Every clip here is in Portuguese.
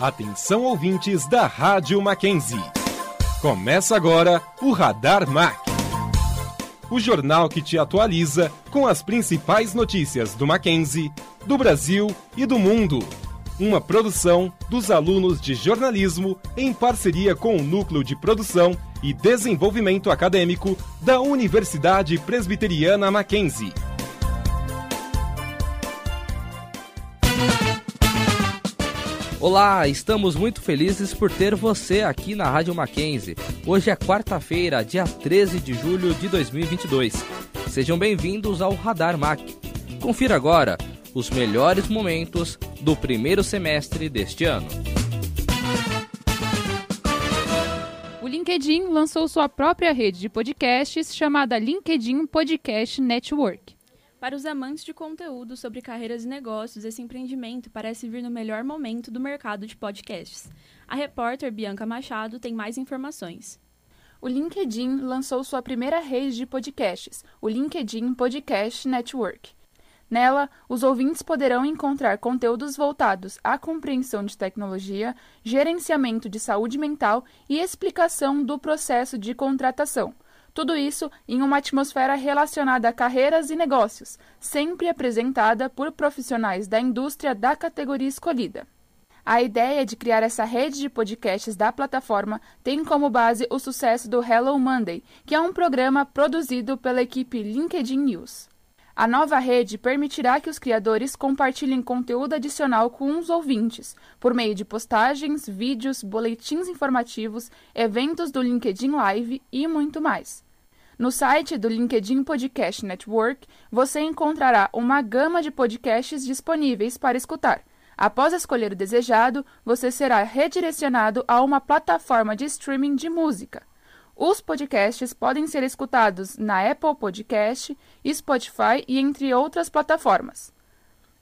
Atenção ouvintes da Rádio Mackenzie. Começa agora o Radar Mac. O jornal que te atualiza com as principais notícias do Mackenzie, do Brasil e do mundo. Uma produção dos alunos de jornalismo em parceria com o Núcleo de Produção e Desenvolvimento Acadêmico da Universidade Presbiteriana Mackenzie. Olá, estamos muito felizes por ter você aqui na Rádio Mackenzie. Hoje é quarta-feira, dia 13 de julho de 2022. Sejam bem-vindos ao Radar Mac. Confira agora os melhores momentos do primeiro semestre deste ano. O LinkedIn lançou sua própria rede de podcasts chamada LinkedIn Podcast Network. Para os amantes de conteúdo sobre carreiras e negócios, esse empreendimento parece vir no melhor momento do mercado de podcasts. A repórter Bianca Machado tem mais informações. O LinkedIn lançou sua primeira rede de podcasts, o LinkedIn Podcast Network. Nela, os ouvintes poderão encontrar conteúdos voltados à compreensão de tecnologia, gerenciamento de saúde mental e explicação do processo de contratação tudo isso em uma atmosfera relacionada a carreiras e negócios, sempre apresentada por profissionais da indústria da categoria escolhida. A ideia de criar essa rede de podcasts da plataforma tem como base o sucesso do Hello Monday, que é um programa produzido pela equipe LinkedIn News. A nova rede permitirá que os criadores compartilhem conteúdo adicional com os ouvintes, por meio de postagens, vídeos, boletins informativos, eventos do LinkedIn Live e muito mais. No site do LinkedIn Podcast Network, você encontrará uma gama de podcasts disponíveis para escutar. Após escolher o desejado, você será redirecionado a uma plataforma de streaming de música. Os podcasts podem ser escutados na Apple Podcast, Spotify e entre outras plataformas.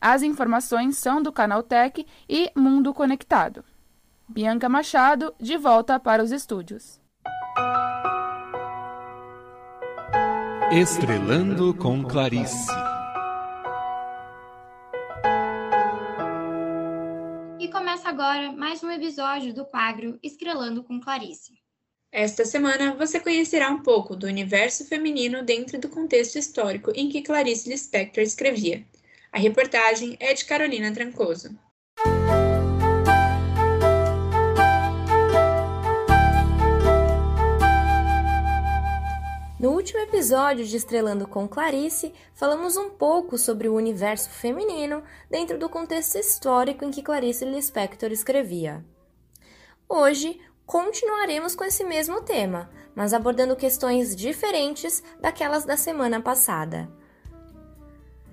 As informações são do Canal Tech e Mundo Conectado. Bianca Machado, de volta para os estúdios. Estrelando com Clarice. E começa agora mais um episódio do quadro Estrelando com Clarice. Esta semana você conhecerá um pouco do universo feminino dentro do contexto histórico em que Clarice Lispector escrevia. A reportagem é de Carolina Trancoso. No último episódio de Estrelando com Clarice, falamos um pouco sobre o universo feminino dentro do contexto histórico em que Clarice Lispector escrevia. Hoje, continuaremos com esse mesmo tema, mas abordando questões diferentes daquelas da semana passada.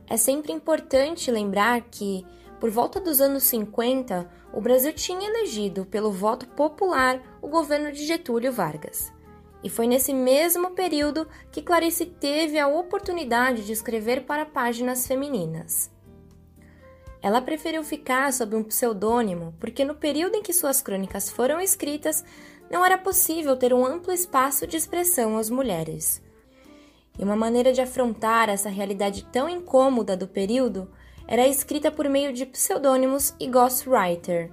É sempre importante lembrar que, por volta dos anos 50, o Brasil tinha elegido pelo voto popular o governo de Getúlio Vargas. E foi nesse mesmo período que Clarice teve a oportunidade de escrever para páginas femininas. Ela preferiu ficar sob um pseudônimo porque, no período em que suas crônicas foram escritas, não era possível ter um amplo espaço de expressão às mulheres. E uma maneira de afrontar essa realidade tão incômoda do período era escrita por meio de pseudônimos e ghostwriter.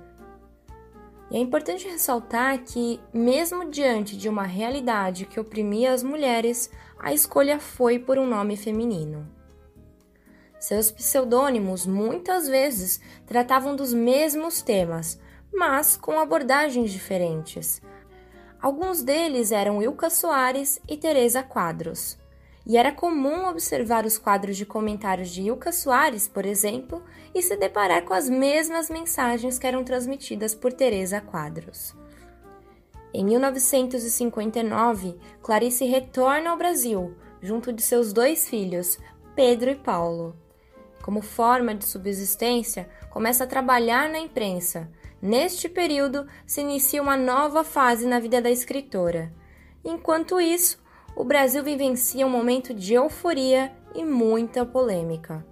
E é importante ressaltar que, mesmo diante de uma realidade que oprimia as mulheres, a escolha foi por um nome feminino. Seus pseudônimos muitas vezes tratavam dos mesmos temas, mas com abordagens diferentes. Alguns deles eram Ilka Soares e Teresa Quadros. E era comum observar os quadros de comentários de Ilka Soares, por exemplo, e se deparar com as mesmas mensagens que eram transmitidas por Teresa Quadros. Em 1959, Clarice retorna ao Brasil, junto de seus dois filhos, Pedro e Paulo. Como forma de subsistência, começa a trabalhar na imprensa. Neste período, se inicia uma nova fase na vida da escritora. Enquanto isso, o Brasil vivencia um momento de euforia e muita polêmica.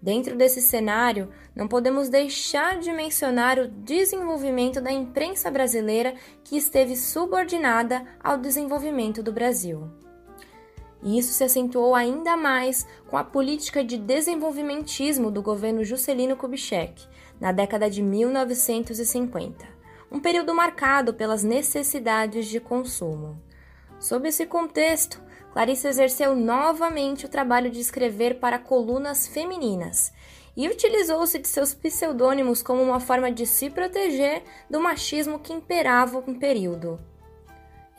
Dentro desse cenário, não podemos deixar de mencionar o desenvolvimento da imprensa brasileira que esteve subordinada ao desenvolvimento do Brasil. E isso se acentuou ainda mais com a política de desenvolvimentismo do governo Juscelino Kubitschek, na década de 1950, um período marcado pelas necessidades de consumo. Sob esse contexto, Clarice exerceu novamente o trabalho de escrever para colunas femininas e utilizou-se de seus pseudônimos como uma forma de se proteger do machismo que imperava no período.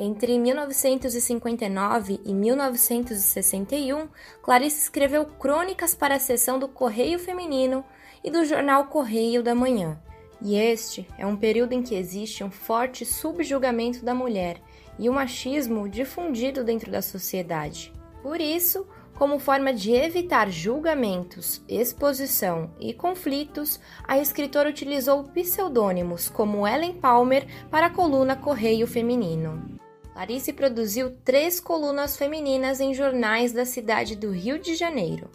Entre 1959 e 1961, Clarice escreveu crônicas para a seção do Correio Feminino e do jornal Correio da Manhã. E este é um período em que existe um forte subjugamento da mulher e o machismo difundido dentro da sociedade. Por isso, como forma de evitar julgamentos, exposição e conflitos, a escritora utilizou pseudônimos como Ellen Palmer para a coluna Correio Feminino. Clarice produziu três colunas femininas em jornais da cidade do Rio de Janeiro.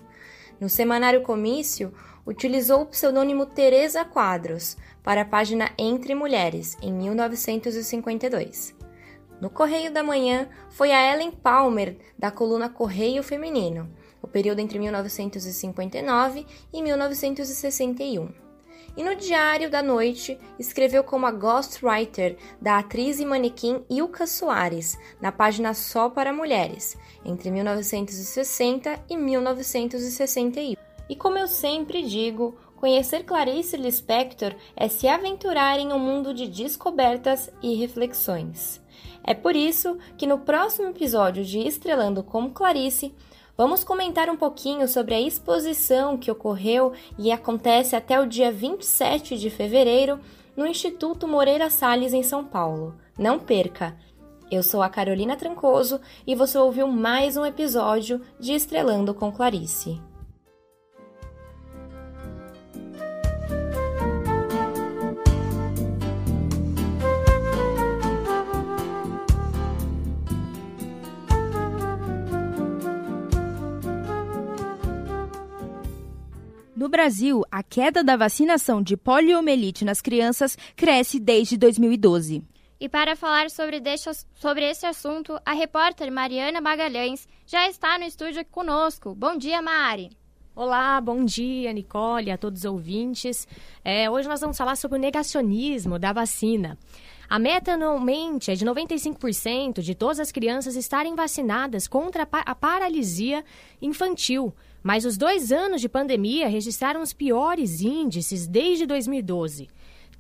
No semanário Comício, utilizou o pseudônimo Teresa Quadros para a página Entre Mulheres, em 1952. No Correio da Manhã, foi a Ellen Palmer, da coluna Correio Feminino, o período entre 1959 e 1961 e no Diário da Noite escreveu como a ghostwriter da atriz e manequim Ilka Soares, na página Só para Mulheres, entre 1960 e 1961. E como eu sempre digo, conhecer Clarice Lispector é se aventurar em um mundo de descobertas e reflexões. É por isso que no próximo episódio de Estrelando como Clarice, Vamos comentar um pouquinho sobre a exposição que ocorreu e acontece até o dia 27 de fevereiro no Instituto Moreira Salles, em São Paulo. Não perca! Eu sou a Carolina Trancoso e você ouviu mais um episódio de Estrelando com Clarice. No Brasil, a queda da vacinação de poliomielite nas crianças cresce desde 2012. E para falar sobre, sobre esse assunto, a repórter Mariana Magalhães já está no estúdio conosco. Bom dia, Mari! Olá, bom dia, Nicole, a todos os ouvintes. É, hoje nós vamos falar sobre o negacionismo da vacina. A meta anualmente é de 95% de todas as crianças estarem vacinadas contra a paralisia infantil, mas os dois anos de pandemia registraram os piores índices desde 2012.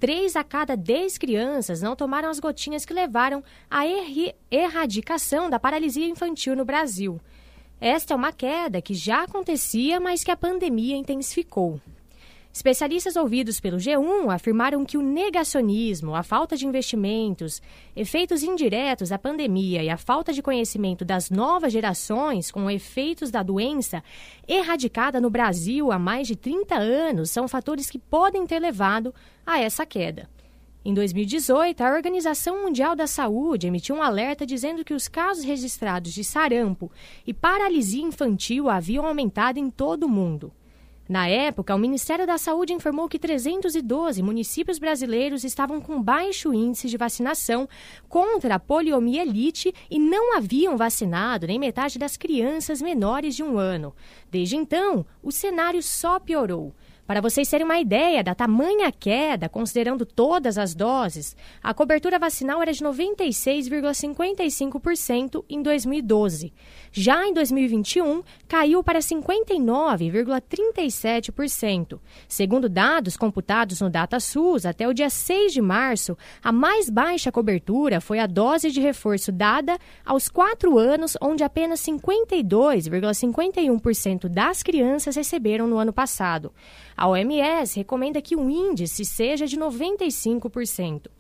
Três a cada dez crianças não tomaram as gotinhas que levaram à erradicação da paralisia infantil no Brasil. Esta é uma queda que já acontecia, mas que a pandemia intensificou. Especialistas ouvidos pelo G1 afirmaram que o negacionismo, a falta de investimentos, efeitos indiretos da pandemia e a falta de conhecimento das novas gerações com efeitos da doença erradicada no Brasil há mais de 30 anos são fatores que podem ter levado a essa queda. Em 2018, a Organização Mundial da Saúde emitiu um alerta dizendo que os casos registrados de sarampo e paralisia infantil haviam aumentado em todo o mundo. Na época, o Ministério da Saúde informou que 312 municípios brasileiros estavam com baixo índice de vacinação contra a poliomielite e não haviam vacinado nem metade das crianças menores de um ano. Desde então, o cenário só piorou. Para vocês terem uma ideia da tamanha queda, considerando todas as doses, a cobertura vacinal era de 96,55% em 2012. Já em 2021, caiu para 59,37%. Segundo dados computados no DataSUS, até o dia 6 de março, a mais baixa cobertura foi a dose de reforço dada aos 4 anos, onde apenas 52,51% das crianças receberam no ano passado. A OMS recomenda que o índice seja de 95%.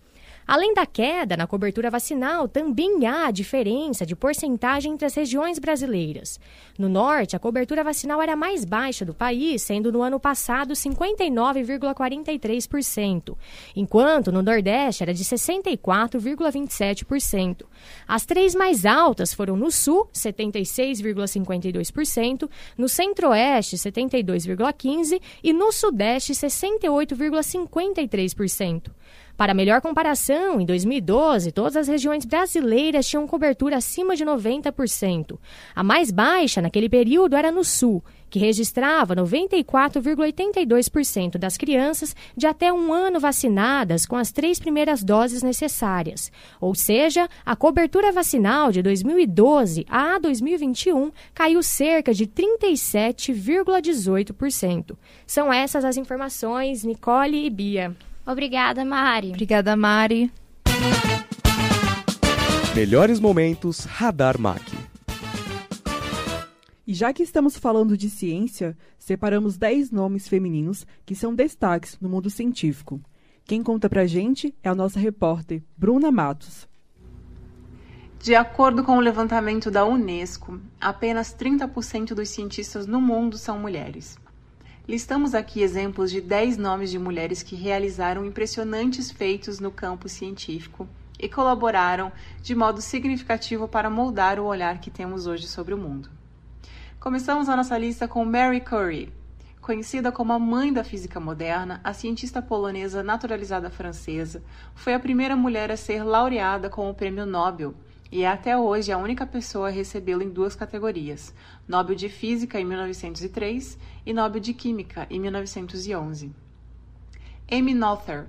Além da queda na cobertura vacinal, também há diferença de porcentagem entre as regiões brasileiras. No norte, a cobertura vacinal era mais baixa do país, sendo no ano passado 59,43%, enquanto no nordeste era de 64,27%. As três mais altas foram no sul, 76,52%, no centro-oeste, 72,15% e no sudeste, 68,53%. Para melhor comparação, em 2012, todas as regiões brasileiras tinham cobertura acima de 90%. A mais baixa naquele período era no Sul, que registrava 94,82% das crianças de até um ano vacinadas com as três primeiras doses necessárias. Ou seja, a cobertura vacinal de 2012 a 2021 caiu cerca de 37,18%. São essas as informações, Nicole e Bia. Obrigada, Mari. Obrigada, Mari. Melhores momentos Radar Mac. E já que estamos falando de ciência, separamos 10 nomes femininos que são destaques no mundo científico. Quem conta pra gente é a nossa repórter, Bruna Matos. De acordo com o levantamento da Unesco, apenas 30% dos cientistas no mundo são mulheres. Listamos aqui exemplos de 10 nomes de mulheres que realizaram impressionantes feitos no campo científico e colaboraram de modo significativo para moldar o olhar que temos hoje sobre o mundo. Começamos a nossa lista com Mary Curie. Conhecida como a mãe da física moderna, a cientista polonesa naturalizada francesa foi a primeira mulher a ser laureada com o Prêmio Nobel e é até hoje a única pessoa a recebê-lo em duas categorias: Nobel de Física em 1903 e Nobel de Química em 1911. Amy Noether,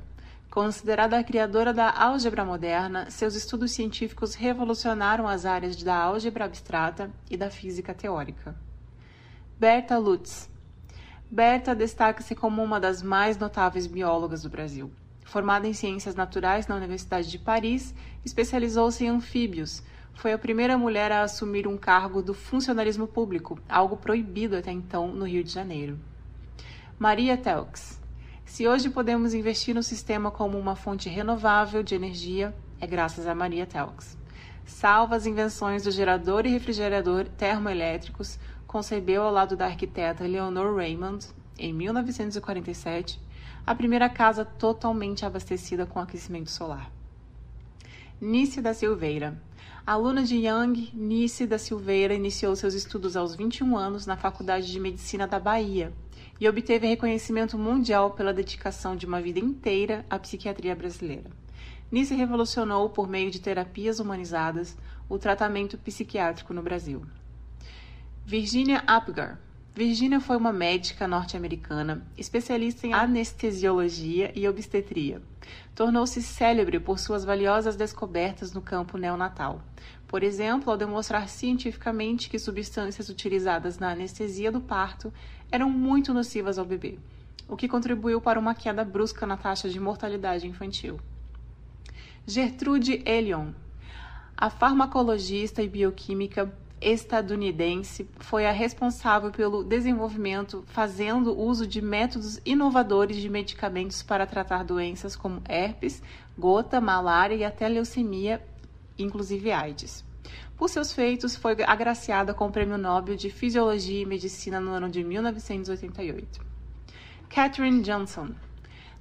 considerada a criadora da álgebra moderna, seus estudos científicos revolucionaram as áreas da álgebra abstrata e da física teórica. Berta Lutz. Berta destaca-se como uma das mais notáveis biólogas do Brasil. Formada em Ciências Naturais na Universidade de Paris, especializou-se em anfíbios. Foi a primeira mulher a assumir um cargo do funcionalismo público, algo proibido até então no Rio de Janeiro. Maria Telx. Se hoje podemos investir no sistema como uma fonte renovável de energia, é graças a Maria Telx. Salva as invenções do gerador e refrigerador termoelétricos, concebeu ao lado da arquiteta Leonor Raymond, em 1947, a primeira casa totalmente abastecida com aquecimento solar. Nice da Silveira. Aluna de Young, Nice da Silveira iniciou seus estudos aos 21 anos na Faculdade de Medicina da Bahia e obteve reconhecimento mundial pela dedicação de uma vida inteira à psiquiatria brasileira. Nice revolucionou, por meio de terapias humanizadas, o tratamento psiquiátrico no Brasil. Virginia Apgar Virginia foi uma médica norte-americana, especialista em anestesiologia e obstetria. Tornou-se célebre por suas valiosas descobertas no campo neonatal. Por exemplo, ao demonstrar cientificamente que substâncias utilizadas na anestesia do parto eram muito nocivas ao bebê, o que contribuiu para uma queda brusca na taxa de mortalidade infantil. Gertrude Elion, a farmacologista e bioquímica estadunidense foi a responsável pelo desenvolvimento, fazendo uso de métodos inovadores de medicamentos para tratar doenças como herpes, gota, malária e até leucemia, inclusive AIDS. Por seus feitos, foi agraciada com o Prêmio Nobel de Fisiologia e Medicina no ano de 1988. Catherine Johnson.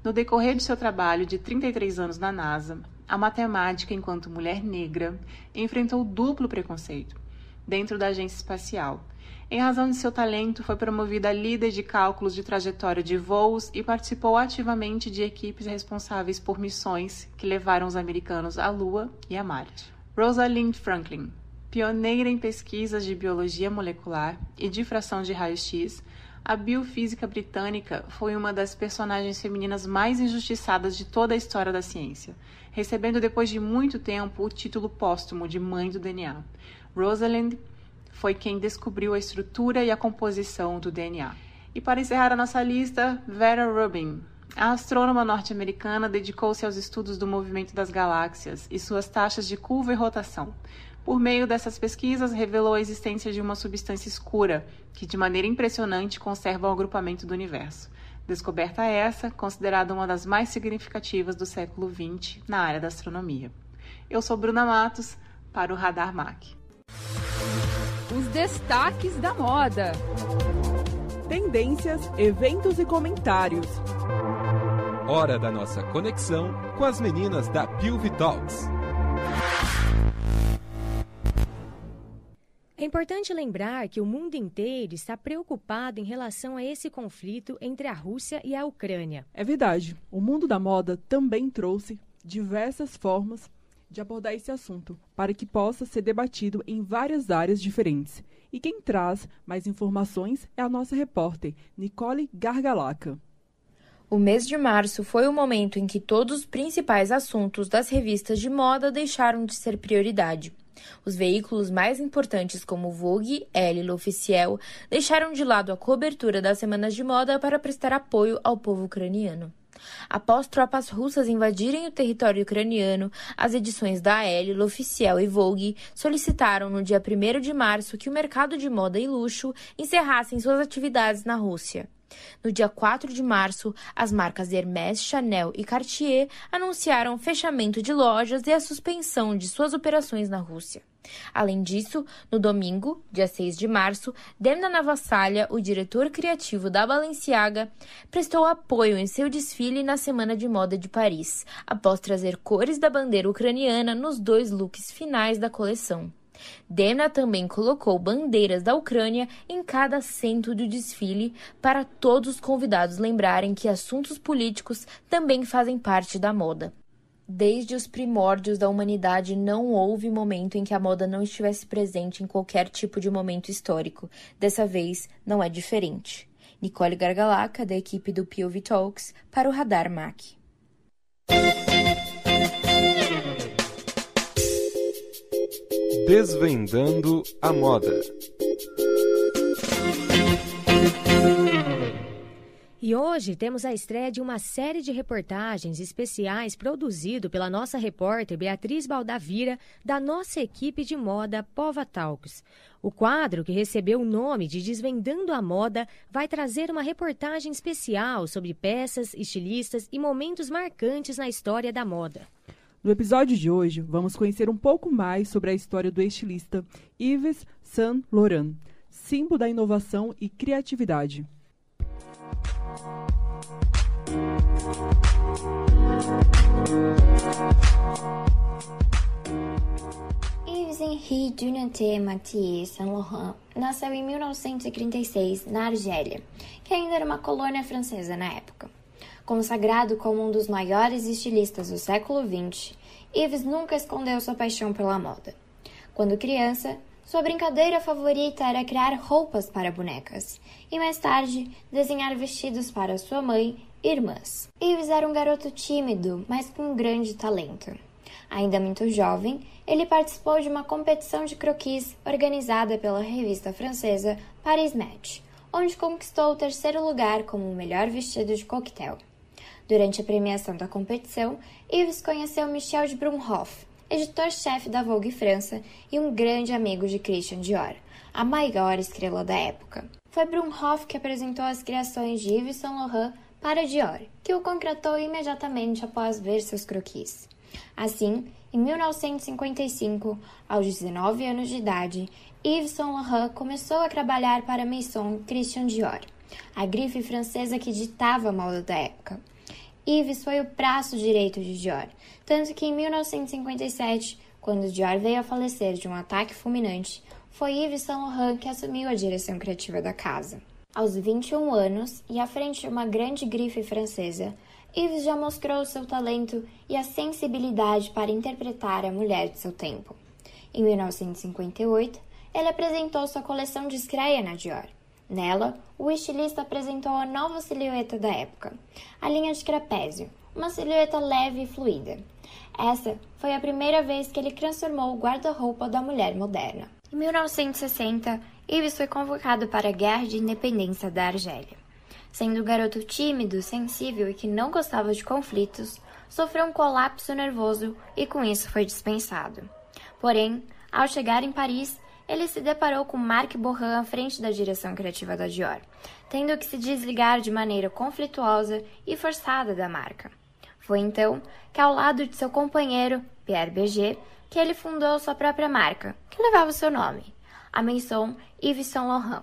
No decorrer de seu trabalho de 33 anos na NASA, a matemática, enquanto mulher negra, enfrentou duplo preconceito dentro da agência espacial. Em razão de seu talento, foi promovida a líder de cálculos de trajetória de voos e participou ativamente de equipes responsáveis por missões que levaram os americanos à Lua e a Marte. Rosalind Franklin, pioneira em pesquisas de biologia molecular e difração de raio-x, a biofísica britânica foi uma das personagens femininas mais injustiçadas de toda a história da ciência, recebendo depois de muito tempo o título póstumo de Mãe do DNA. Rosalind foi quem descobriu a estrutura e a composição do DNA. E para encerrar a nossa lista, Vera Rubin. A astrônoma norte-americana dedicou-se aos estudos do movimento das galáxias e suas taxas de curva e rotação. Por meio dessas pesquisas, revelou a existência de uma substância escura que, de maneira impressionante, conserva o agrupamento do universo. Descoberta essa, considerada uma das mais significativas do século XX na área da astronomia. Eu sou Bruna Matos, para o Radar MAC. Os destaques da moda. Tendências, eventos e comentários. Hora da nossa conexão com as meninas da Pilvi Talks. Em importante lembrar que o mundo inteiro está preocupado em relação a esse conflito entre a Rússia e a Ucrânia. É verdade. O mundo da moda também trouxe diversas formas de abordar esse assunto, para que possa ser debatido em várias áreas diferentes. E quem traz mais informações é a nossa repórter, Nicole Gargalaca. O mês de março foi o momento em que todos os principais assuntos das revistas de moda deixaram de ser prioridade. Os veículos mais importantes como Vogue, Elle e L'Officiel deixaram de lado a cobertura das semanas de moda para prestar apoio ao povo ucraniano. Após tropas russas invadirem o território ucraniano, as edições da Elle, L'Officiel e Vogue solicitaram no dia 1 de março que o mercado de moda e luxo encerrassem suas atividades na Rússia. No dia 4 de março, as marcas Hermès, Chanel e Cartier anunciaram o fechamento de lojas e a suspensão de suas operações na Rússia. Além disso, no domingo, dia 6 de março, Demna Navassalha, o diretor criativo da Balenciaga, prestou apoio em seu desfile na Semana de Moda de Paris, após trazer cores da bandeira ucraniana nos dois looks finais da coleção. Demna também colocou bandeiras da Ucrânia em cada centro do desfile para todos os convidados lembrarem que assuntos políticos também fazem parte da moda. Desde os primórdios da humanidade, não houve momento em que a moda não estivesse presente em qualquer tipo de momento histórico. Dessa vez, não é diferente. Nicole Gargalaca, da equipe do POV Talks, para o Radar MAC. Desvendando a moda. E hoje temos a estreia de uma série de reportagens especiais produzido pela nossa repórter Beatriz Baldavira, da nossa equipe de moda Pova Talks. O quadro, que recebeu o nome de Desvendando a Moda, vai trazer uma reportagem especial sobre peças, estilistas e momentos marcantes na história da moda. No episódio de hoje, vamos conhecer um pouco mais sobre a história do estilista Yves Saint Laurent, símbolo da inovação e criatividade. Yves-Henri Dunaté Mathieu Saint Laurent nasceu em 1936 na Argélia, que ainda era uma colônia francesa na época. Consagrado como um dos maiores estilistas do século XX, Yves nunca escondeu sua paixão pela moda. Quando criança, sua brincadeira favorita era criar roupas para bonecas e mais tarde desenhar vestidos para sua mãe e irmãs. Yves era um garoto tímido, mas com grande talento. Ainda muito jovem, ele participou de uma competição de croquis organizada pela revista francesa Paris Match, onde conquistou o terceiro lugar como o melhor vestido de coquetel. Durante a premiação da competição, Yves conheceu Michel de Brumhoff, editor-chefe da Vogue França e um grande amigo de Christian Dior, a maior estrela da época. Foi Brumhoff que apresentou as criações de Yves Saint Laurent para Dior, que o contratou imediatamente após ver seus croquis. Assim, em 1955, aos 19 anos de idade, Yves Saint Laurent começou a trabalhar para a Maison Christian Dior, a grife francesa que ditava a moda da época. Yves foi o braço direito de Dior, tanto que em 1957, quando Dior veio a falecer de um ataque fulminante, foi Yves Saint Laurent que assumiu a direção criativa da casa. Aos 21 anos e à frente de uma grande grife francesa, Yves já mostrou seu talento e a sensibilidade para interpretar a mulher de seu tempo. Em 1958, ele apresentou sua coleção de estreia na Dior. Nela, o estilista apresentou a nova silhueta da época, a linha de trapézio, uma silhueta leve e fluida. Essa foi a primeira vez que ele transformou o guarda-roupa da mulher moderna. Em 1960, Ives foi convocado para a Guerra de Independência da Argélia. Sendo um garoto tímido, sensível e que não gostava de conflitos, sofreu um colapso nervoso e com isso foi dispensado. Porém, ao chegar em Paris, ele se deparou com Marc Bohan à frente da direção criativa da Dior, tendo que se desligar de maneira conflituosa e forçada da marca. Foi então que, ao lado de seu companheiro, Pierre Berger, que ele fundou sua própria marca, que levava o seu nome, a Maison Yves Saint Laurent.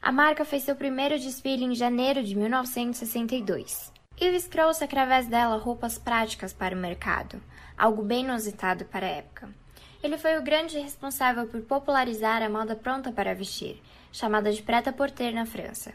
A marca fez seu primeiro desfile em janeiro de 1962. Yves trouxe através dela roupas práticas para o mercado, algo bem inusitado para a época. Ele foi o grande responsável por popularizar a moda pronta para vestir, chamada de prêt-à-porter na França.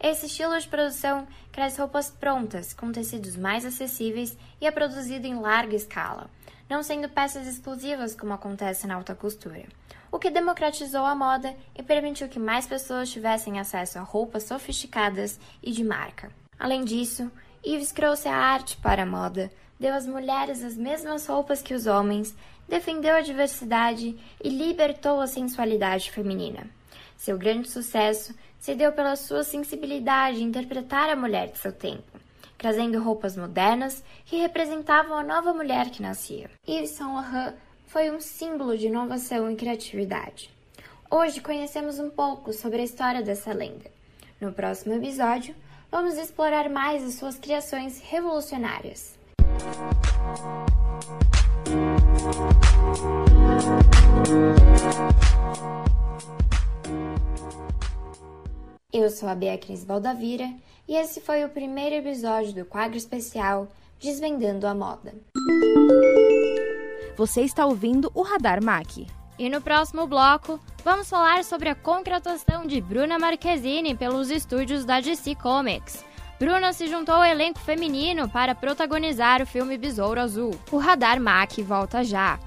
Esse estilo de produção cresce roupas prontas, com tecidos mais acessíveis e é produzido em larga escala, não sendo peças exclusivas como acontece na alta costura, o que democratizou a moda e permitiu que mais pessoas tivessem acesso a roupas sofisticadas e de marca. Além disso, Yves trouxe a arte para a moda, deu às mulheres as mesmas roupas que os homens, defendeu a diversidade e libertou a sensualidade feminina. Seu grande sucesso se deu pela sua sensibilidade em interpretar a mulher de seu tempo, trazendo roupas modernas que representavam a nova mulher que nascia. Yves Saint Laurent foi um símbolo de inovação e criatividade. Hoje conhecemos um pouco sobre a história dessa lenda. No próximo episódio, vamos explorar mais as suas criações revolucionárias. Sou a Beatriz Baldavira e esse foi o primeiro episódio do quadro especial Desvendando a Moda. Você está ouvindo o Radar MAC. E no próximo bloco, vamos falar sobre a contratação de Bruna Marquezine pelos estúdios da DC Comics. Bruna se juntou ao elenco feminino para protagonizar o filme Besouro Azul. O Radar MAC volta já.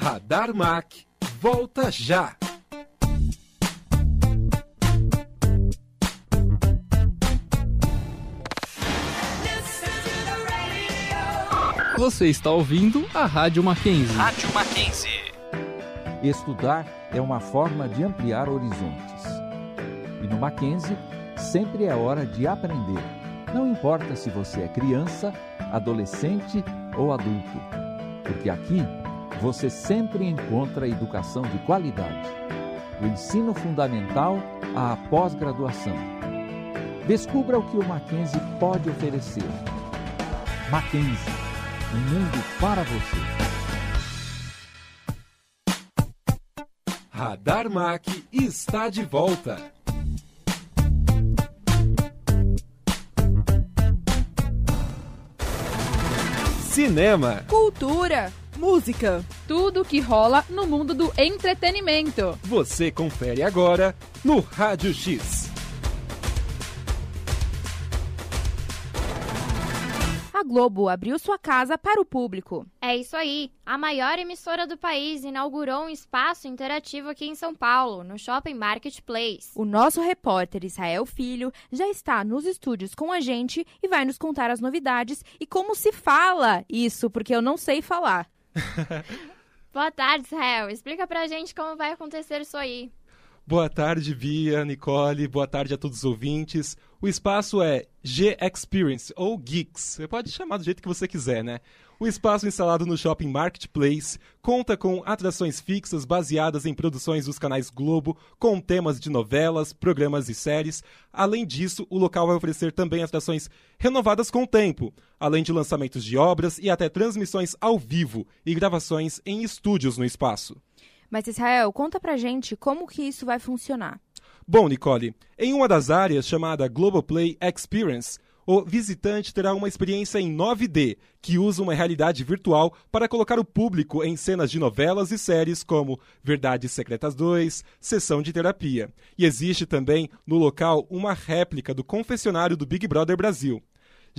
Radar MAC volta já. Você está ouvindo a Rádio Mackenzie. Rádio Mackenzie. Estudar é uma forma de ampliar horizontes. E no Mackenzie, sempre é hora de aprender. Não importa se você é criança, adolescente ou adulto. Porque aqui você sempre encontra educação de qualidade. Do ensino fundamental à pós-graduação. Descubra o que o Mackenzie pode oferecer. Mackenzie um mundo para você. Radar Mac está de volta. Cinema, cultura, música, tudo que rola no mundo do entretenimento. Você confere agora no Rádio X. a Globo abriu sua casa para o público. É isso aí. A maior emissora do país inaugurou um espaço interativo aqui em São Paulo, no Shopping Marketplace. O nosso repórter Israel Filho já está nos estúdios com a gente e vai nos contar as novidades e como se fala isso, porque eu não sei falar. Boa tarde, Israel. Explica pra gente como vai acontecer isso aí. Boa tarde, Bia, Nicole. Boa tarde a todos os ouvintes. O espaço é G Experience ou Geeks. Você pode chamar do jeito que você quiser, né? O espaço instalado no Shopping Marketplace conta com atrações fixas baseadas em produções dos canais Globo, com temas de novelas, programas e séries. Além disso, o local vai oferecer também atrações renovadas com o tempo, além de lançamentos de obras e até transmissões ao vivo e gravações em estúdios no espaço. Mas Israel, conta pra gente como que isso vai funcionar. Bom, Nicole, em uma das áreas chamada Global Play Experience, o visitante terá uma experiência em 9D, que usa uma realidade virtual para colocar o público em cenas de novelas e séries como Verdades Secretas 2, Sessão de Terapia. E existe também no local uma réplica do confessionário do Big Brother Brasil.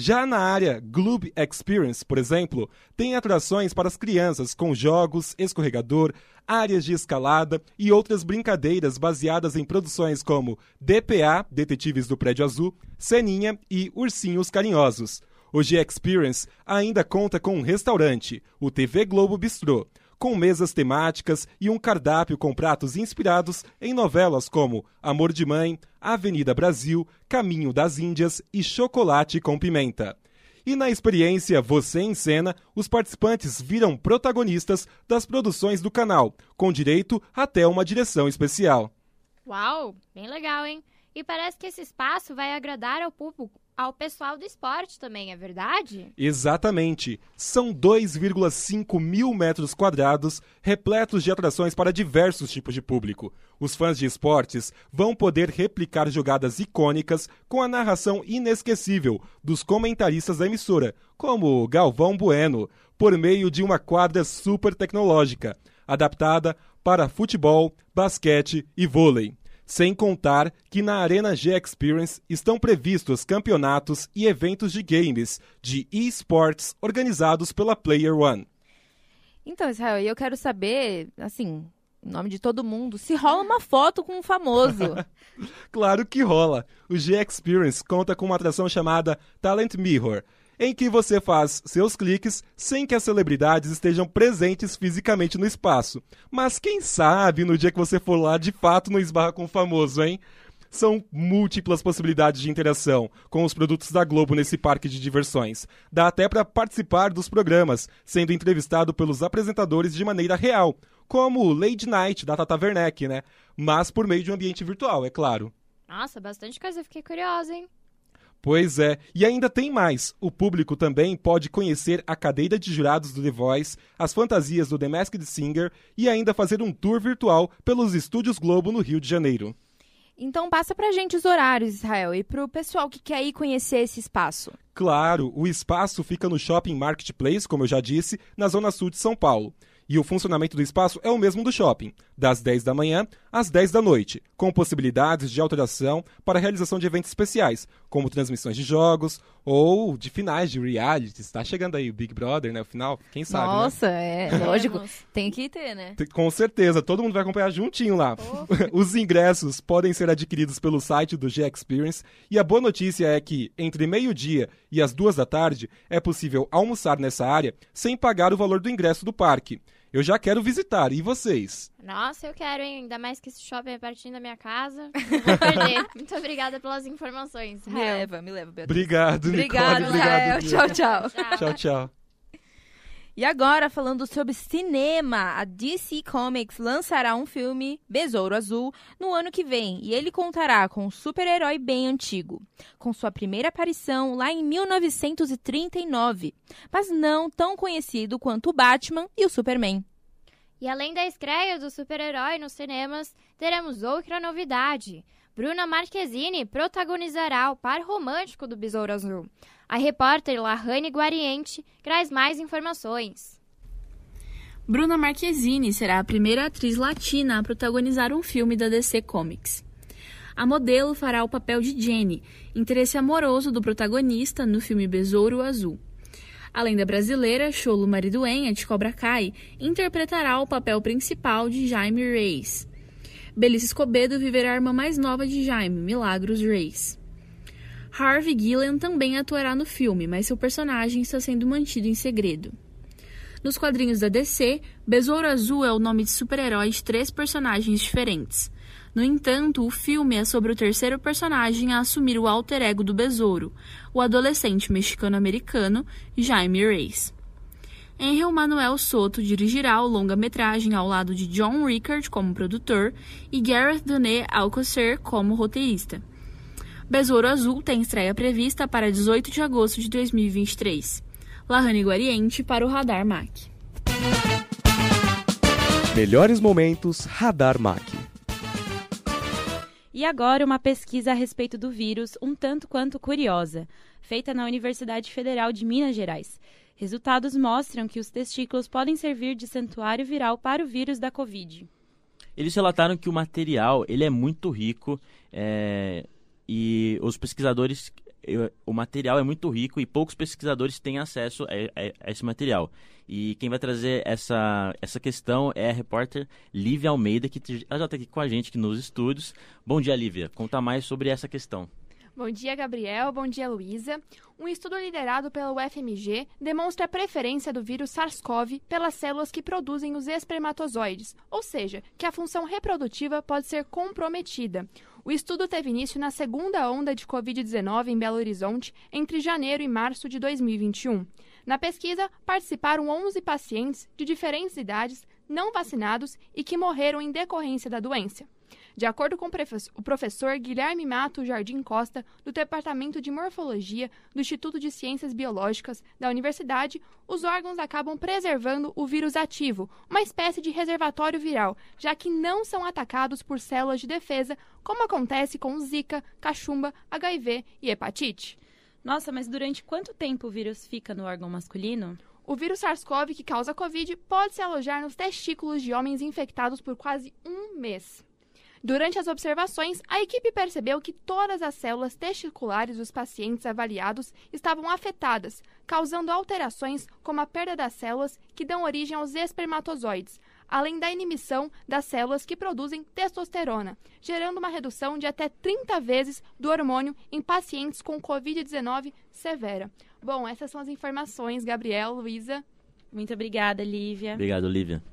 Já na área Gloob Experience, por exemplo, tem atrações para as crianças com jogos, escorregador, áreas de escalada e outras brincadeiras baseadas em produções como DPA, Detetives do Prédio Azul, Seninha e Ursinhos Carinhosos. O G-Experience ainda conta com um restaurante, o TV Globo Bistrô, com mesas temáticas e um cardápio com pratos inspirados em novelas como Amor de Mãe, Avenida Brasil, Caminho das Índias e Chocolate com Pimenta. E na experiência Você em Cena, os participantes viram protagonistas das produções do canal, com direito até uma direção especial. Uau, bem legal, hein? E parece que esse espaço vai agradar ao público, ao pessoal do esporte também, é verdade? Exatamente. São 2,5 mil metros quadrados, repletos de atrações para diversos tipos de público. Os fãs de esportes vão poder replicar jogadas icônicas com a narração inesquecível dos comentaristas da emissora, como Galvão Bueno, por meio de uma quadra super tecnológica, adaptada para futebol, basquete e vôlei. Sem contar que na Arena G Experience estão previstos campeonatos e eventos de games de esports organizados pela Player One. Então, Israel, eu quero saber, assim, em nome de todo mundo, se rola uma foto com um famoso. claro que rola. O G Experience conta com uma atração chamada Talent Mirror, em que você faz seus cliques sem que as celebridades estejam presentes fisicamente no espaço. Mas quem sabe no dia que você for lá, de fato não esbarra com o famoso, hein? São múltiplas possibilidades de interação com os produtos da Globo nesse parque de diversões. Dá até para participar dos programas, sendo entrevistado pelos apresentadores de maneira real, como Lady Night da Tata Werneck, né? Mas por meio de um ambiente virtual, é claro. Nossa, bastante coisa, fiquei curiosa, hein? Pois é, e ainda tem mais. O público também pode conhecer a cadeira de jurados do The Voice, as fantasias do The Masked Singer e ainda fazer um tour virtual pelos estúdios Globo no Rio de Janeiro. Então passa pra gente os horários, Israel, e pro pessoal que quer ir conhecer esse espaço. Claro, o espaço fica no Shopping Marketplace, como eu já disse, na zona sul de São Paulo. E o funcionamento do espaço é o mesmo do shopping, das 10 da manhã às 10 da noite, com possibilidades de alteração para a realização de eventos especiais, como transmissões de jogos ou de finais de reality. Está chegando aí o Big Brother, né? O final, quem sabe, né? Nossa, né? é lógico. Tem que ter, né? Com certeza, todo mundo vai acompanhar juntinho lá. Oh. Os ingressos podem ser adquiridos pelo site do G Experience e a boa notícia é que entre meio-dia e as duas da tarde é possível almoçar nessa área sem pagar o valor do ingresso do parque. Eu já quero visitar. E vocês? Nossa, eu quero, hein? Ainda mais que esse shopping é pertinho da minha casa. Não vou perder. Muito obrigada pelas informações. Me leva, me leva, Beatriz. Obrigado, Obrigado, Nicole. Obrigado, Tchau, tchau. Tchau, tchau. tchau. E agora, falando sobre cinema, a DC Comics lançará um filme, Besouro Azul, no ano que vem, e ele contará com um super-herói bem antigo, com sua primeira aparição lá em 1939, mas não tão conhecido quanto o Batman e o Superman. E além da estreia do super-herói nos cinemas, teremos outra novidade. Bruna Marquezine protagonizará o par romântico do Besouro Azul. A repórter Lahane Guariente traz mais informações. Bruna Marquezine será a primeira atriz latina a protagonizar um filme da DC Comics. A modelo fará o papel de Jenny, interesse amoroso do protagonista no filme Besouro Azul. Além da brasileira, Cholo Mariduenha, de Cobra Kai, interpretará o papel principal de Jaime Reis. Belice Escobedo viverá a irmã mais nova de Jaime, Milagros Reis. Harvey Gillen também atuará no filme, mas seu personagem está sendo mantido em segredo. Nos quadrinhos da DC, Besouro Azul é o nome de super-herói de três personagens diferentes. No entanto, o filme é sobre o terceiro personagem a assumir o alter ego do Besouro, o adolescente mexicano-americano Jaime Reis. Henry Manuel Soto dirigirá o longa-metragem ao lado de John Rickard como produtor e Gareth Donet Alcocer como roteirista. Besouro Azul tem estreia prevista para 18 de agosto de 2023. Lahane Guariente para o Radar MAC. Melhores momentos Radar MAC. E agora uma pesquisa a respeito do vírus, um tanto quanto curiosa, feita na Universidade Federal de Minas Gerais. Resultados mostram que os testículos podem servir de santuário viral para o vírus da Covid. Eles relataram que o material ele é muito rico é, e os pesquisadores o material é muito rico e poucos pesquisadores têm acesso a, a, esse material. E quem vai trazer essa, essa questão é a repórter Lívia Almeida, que ela já está aqui com a gente aqui nos estúdios. Bom dia, Lívia. Conta mais sobre essa questão. Bom dia, Gabriel. Bom dia, Luísa. Um estudo liderado pela UFMG demonstra a preferência do vírus SARS-CoV pelas células que produzem os espermatozoides, ou seja, que a função reprodutiva pode ser comprometida. O estudo teve início na segunda onda de Covid-19 em Belo Horizonte entre janeiro e março de 2021. Na pesquisa, participaram 11 pacientes de diferentes idades, não vacinados e que morreram em decorrência da doença. De acordo com o professor Guilherme Mato Jardim Costa, do Departamento de Morfologia do Instituto de Ciências Biológicas da Universidade, os órgãos acabam preservando o vírus ativo, uma espécie de reservatório viral, já que não são atacados por células de defesa, como acontece com Zika, cachumba, HIV e hepatite. Nossa, mas durante quanto tempo o vírus fica no órgão masculino? O vírus SARS-CoV que causa Covid pode se alojar nos testículos de homens infectados por quase um mês. Durante as observações, a equipe percebeu que todas as células testiculares dos pacientes avaliados estavam afetadas, causando alterações como a perda das células que dão origem aos espermatozoides, além da ininibição das células que produzem testosterona, gerando uma redução de até 30 vezes do hormônio em pacientes com Covid-19 severa. Bom, essas são as informações, Gabriel, Luísa. Muito obrigada, Lívia. Obrigado, Lívia.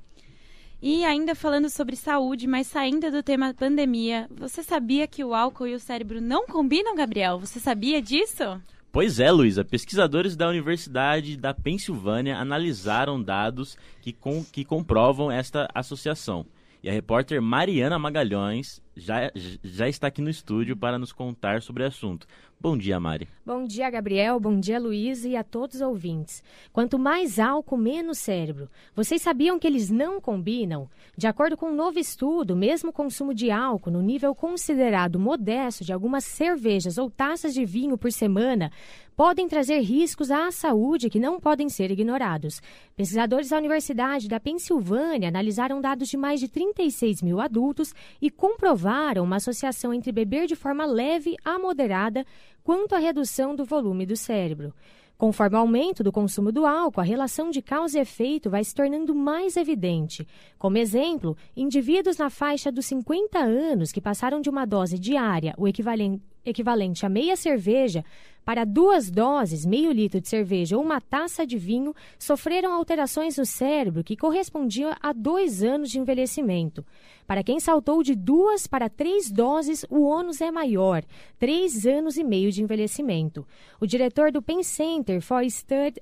E ainda falando sobre saúde, mas saindo do tema pandemia, você sabia que o álcool e o cérebro não combinam, Gabriel? Você sabia disso? Pois é, Luísa. Pesquisadores da Universidade da Pensilvânia analisaram dados que, com, que comprovam esta associação. E a repórter Mariana Magalhães já, já está aqui no estúdio para nos contar sobre o assunto. Bom dia, Mari. Bom dia, Gabriel. Bom dia, Luiz e a todos os ouvintes. Quanto mais álcool, menos cérebro. Vocês sabiam que eles não combinam? De acordo com um novo estudo, mesmo o consumo de álcool no nível considerado modesto de algumas cervejas ou taças de vinho por semana podem trazer riscos à saúde que não podem ser ignorados. Pesquisadores da Universidade da Pensilvânia analisaram dados de mais de 36 mil adultos e comprovaram uma associação entre beber de forma leve a moderada quanto à redução do volume do cérebro. Conforme o aumento do consumo do álcool, a relação de causa e efeito vai se tornando mais evidente. Como exemplo, indivíduos na faixa dos 50 anos que passaram de uma dose diária, o equivalente, equivalente a meia cerveja, para duas doses, meio litro de cerveja ou uma taça de vinho, sofreram alterações no cérebro que correspondiam a dois anos de envelhecimento. Para quem saltou de duas para três doses, o ônus é maior, três anos e meio de envelhecimento. O diretor do Penn Center for Study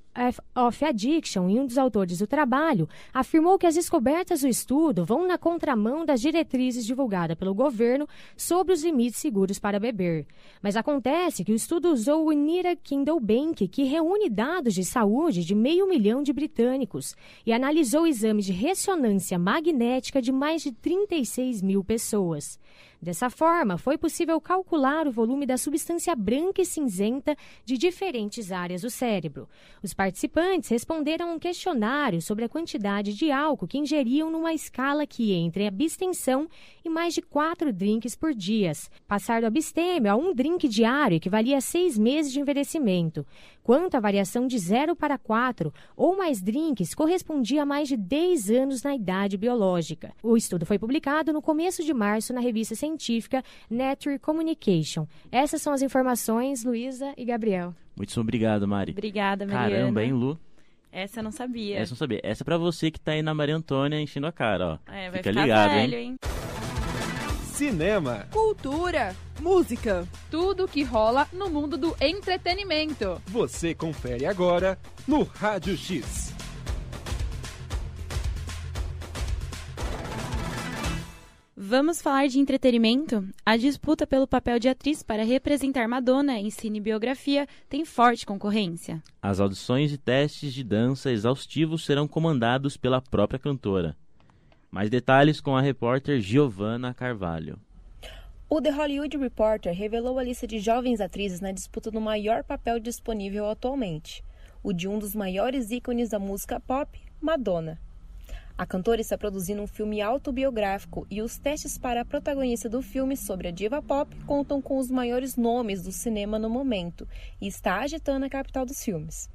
of Addiction e um dos autores do trabalho afirmou que as descobertas do estudo vão na contramão das diretrizes divulgadas pelo governo sobre os limites seguros para beber. Mas acontece que o estudo usou o Nira Kindle Bank, que reúne dados de saúde de meio milhão de britânicos, e analisou exames de ressonância magnética de mais de 36 mil pessoas. Dessa forma, foi possível calcular o volume da substância branca e cinzenta de diferentes áreas do cérebro. Os participantes responderam a um questionário sobre a quantidade de álcool que ingeriam numa escala que entre abstenção e mais de quatro drinks por dia. Passar do abstêmio a um drink diário equivalia a seis meses de envelhecimento. Quanto à variação de 0 para 4 ou mais drinks, correspondia a mais de 10 anos na idade biológica. O estudo foi publicado no começo de março na revista científica Nature Communication. Essas são as informações, Luísa e Gabriel. Muito obrigado, Mari. Obrigada, Mariana. Caramba, hein, Lu? Essa eu não sabia. Essa eu não sabia. Essa é pra você que tá aí na Maria Antônia enchendo a cara, ó. É, vai Fica ficar ligado, velho, hein? hein? Cinema, Cultura, música, tudo que rola no mundo do entretenimento. você confere agora no Rádio X. Vamos falar de entretenimento? A disputa pelo papel de atriz para representar Madonna em cinebiografia tem forte concorrência. As audições e testes de dança exaustivos serão comandados pela própria cantora. Mais detalhes com a repórter Giovanna Carvalho. O The Hollywood Reporter revelou a lista de jovens atrizes na disputa do maior papel disponível atualmente, o de um dos maiores ícones da música pop, Madonna. A cantora está produzindo um filme autobiográfico e os testes para a protagonista do filme sobre a diva pop contam com os maiores nomes do cinema no momento e está agitando a capital dos filmes.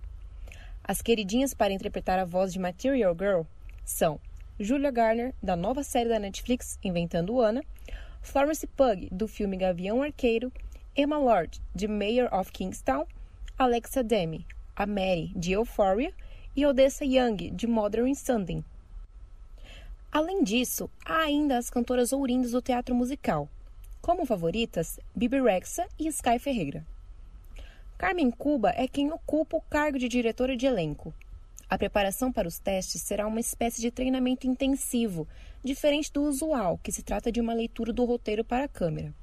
As queridinhas para interpretar a voz de Material Girl são Julia Garner, da nova série da Netflix Inventando Ana, Florence Pugh, do filme Gavião Arqueiro, Emma Lord, de Mayor of Kingstown, Alexa Demi, a Mary, de Euphoria, e Odessa Young, de Modern Sundin. Além disso, há ainda as cantoras ourindas do teatro musical, como favoritas Bibi Rexa e Sky Ferreira. Carmen Cuba é quem ocupa o cargo de diretora de elenco. A preparação para os testes será uma espécie de treinamento intensivo, diferente do usual, que se trata de uma leitura do roteiro para a câmera.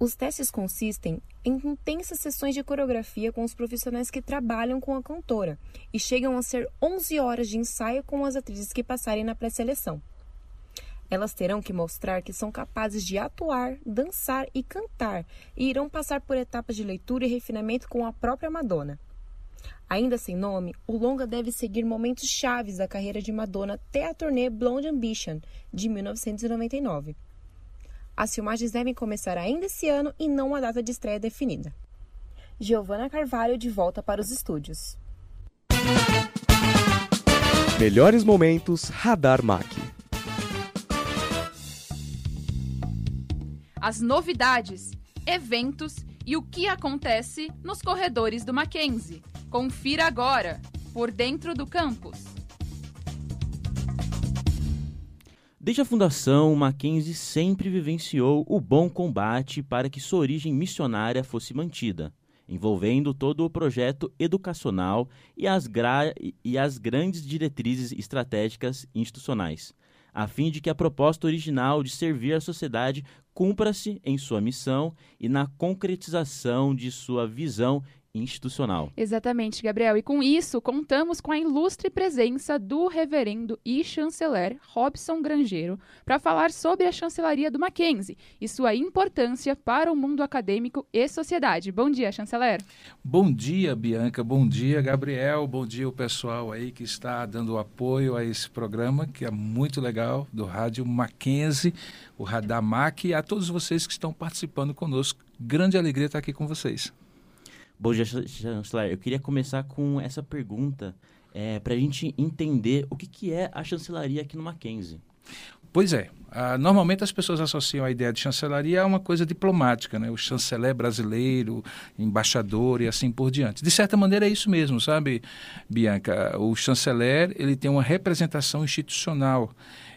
Os testes consistem em intensas sessões de coreografia com os profissionais que trabalham com a cantora e chegam a ser 11 horas de ensaio com as atrizes que passarem na pré-seleção. Elas terão que mostrar que são capazes de atuar, dançar e cantar e irão passar por etapas de leitura e refinamento com a própria Madonna. Ainda sem nome, o longa deve seguir momentos chaves da carreira de Madonna até a turnê Blonde Ambition, de 1999. As filmagens devem começar ainda esse ano e não uma data de estreia definida. Giovana Carvalho de volta para os estúdios. Melhores momentos Radar Mac. As novidades, eventos e o que acontece nos corredores do Mackenzie. Confira agora, por dentro do campus. Desde a fundação, Mackenzie sempre vivenciou o bom combate para que sua origem missionária fosse mantida, envolvendo todo o projeto educacional e as, e as grandes diretrizes estratégicas institucionais, a fim de que a proposta original de servir a sociedade cumpra-se em sua missão e na concretização de sua visão institucional. Exatamente, Gabriel. E com isso, contamos com a ilustre presença do reverendo e chanceler Robson Grangeiro para falar sobre a chancelaria do Mackenzie e sua importância para o mundo acadêmico e sociedade. Bom dia, chanceler. Bom dia, Bianca. Bom dia, Gabriel. Bom dia o pessoal aí que está dando apoio a esse programa, que é muito legal, do Rádio Mackenzie, o Radamac, e a todos vocês que estão participando conosco. Grande alegria estar aqui com vocês. Bom, chanceler, eu queria começar com essa pergunta é, para a gente entender o que, que é a chancelaria aqui no Mackenzie. Pois é. Normalmente as pessoas associam a ideia de chancelaria a uma coisa diplomática, né? O chanceler brasileiro, embaixador e assim por diante. De certa maneira é isso mesmo, sabe, Bianca? O chanceler ele tem uma representação institucional.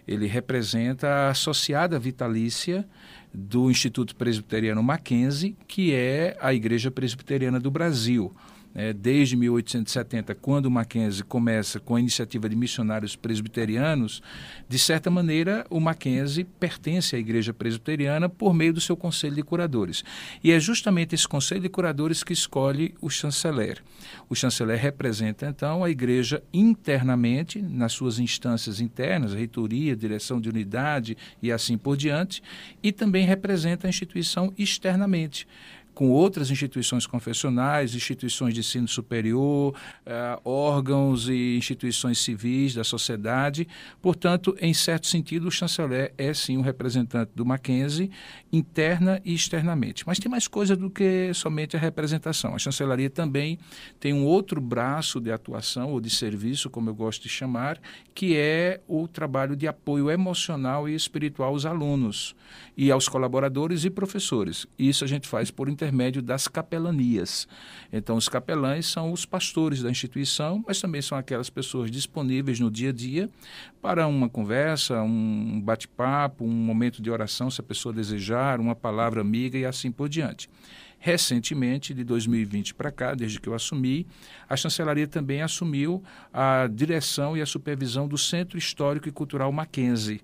Ele representa a associada vitalícia do Instituto Presbiteriano Mackenzie, que é a Igreja Presbiteriana do Brasil. É, desde 1870, quando Mackenzie começa com a iniciativa de missionários presbiterianos, de certa maneira o Mackenzie pertence à Igreja Presbiteriana por meio do seu Conselho de Curadores. E é justamente esse Conselho de Curadores que escolhe o chanceler. O chanceler representa, então, a Igreja internamente, nas suas instâncias internas, reitoria, direção de unidade e assim por diante, e também representa a instituição externamente com outras instituições confessionais, instituições de ensino superior, uh, órgãos e instituições civis da sociedade. Portanto, em certo sentido, o chanceler é sim um representante do Mackenzie, interna e externamente. Mas tem mais coisa do que somente a representação. A chancelaria também tem um outro braço de atuação ou de serviço, como eu gosto de chamar, que é o trabalho de apoio emocional e espiritual aos alunos e aos colaboradores e professores. Isso a gente faz por intermédio das capelanias. Então, os capelães são os pastores da instituição, mas também são aquelas pessoas disponíveis no dia a dia para uma conversa, um bate-papo, um momento de oração, se a pessoa desejar, uma palavra amiga e assim por diante. Recentemente, de 2020 para cá, desde que eu assumi, a chancelaria também assumiu a direção e a supervisão do Centro Histórico e Cultural Mackenzie,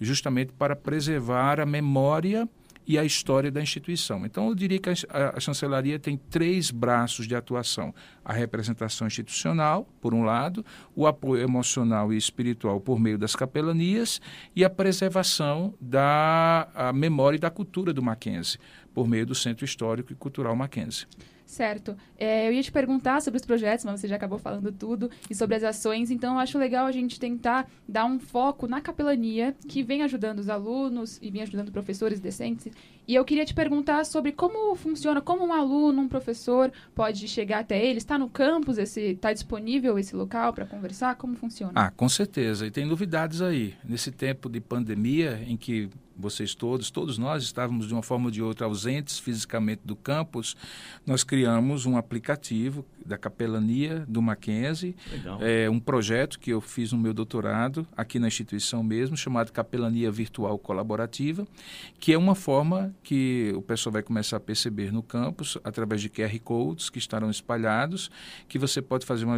justamente para preservar a memória e a história da instituição. Então, eu diria que a, a, chancelaria tem três braços de atuação: a representação institucional, por um lado, o apoio emocional e espiritual por meio das capelanias e a preservação da memória e da cultura do Mackenzie, por meio do Centro Histórico e Cultural Mackenzie. Certo. É, eu ia te perguntar sobre os projetos, mas você já acabou falando tudo, e sobre as ações, então eu acho legal a gente tentar dar um foco na capelania, que vem ajudando os alunos e vem ajudando professores decentes. E eu queria te perguntar sobre como funciona, como um aluno, um professor pode chegar até ele, está no campus, está disponível esse local para conversar, como funciona? Ah, com certeza, e tem novidades aí. Nesse tempo de pandemia, em que vocês todos, todos nós estávamos de uma forma ou de outra ausentes fisicamente do campus, nós criamos um aplicativo da capelania do Mackenzie. Legal. É um projeto que eu fiz no meu doutorado aqui na instituição mesmo, chamado Capelania Virtual Colaborativa, que é uma forma que o pessoal vai começar a perceber no campus, através de QR Codes que estarão espalhados, que você pode fazer um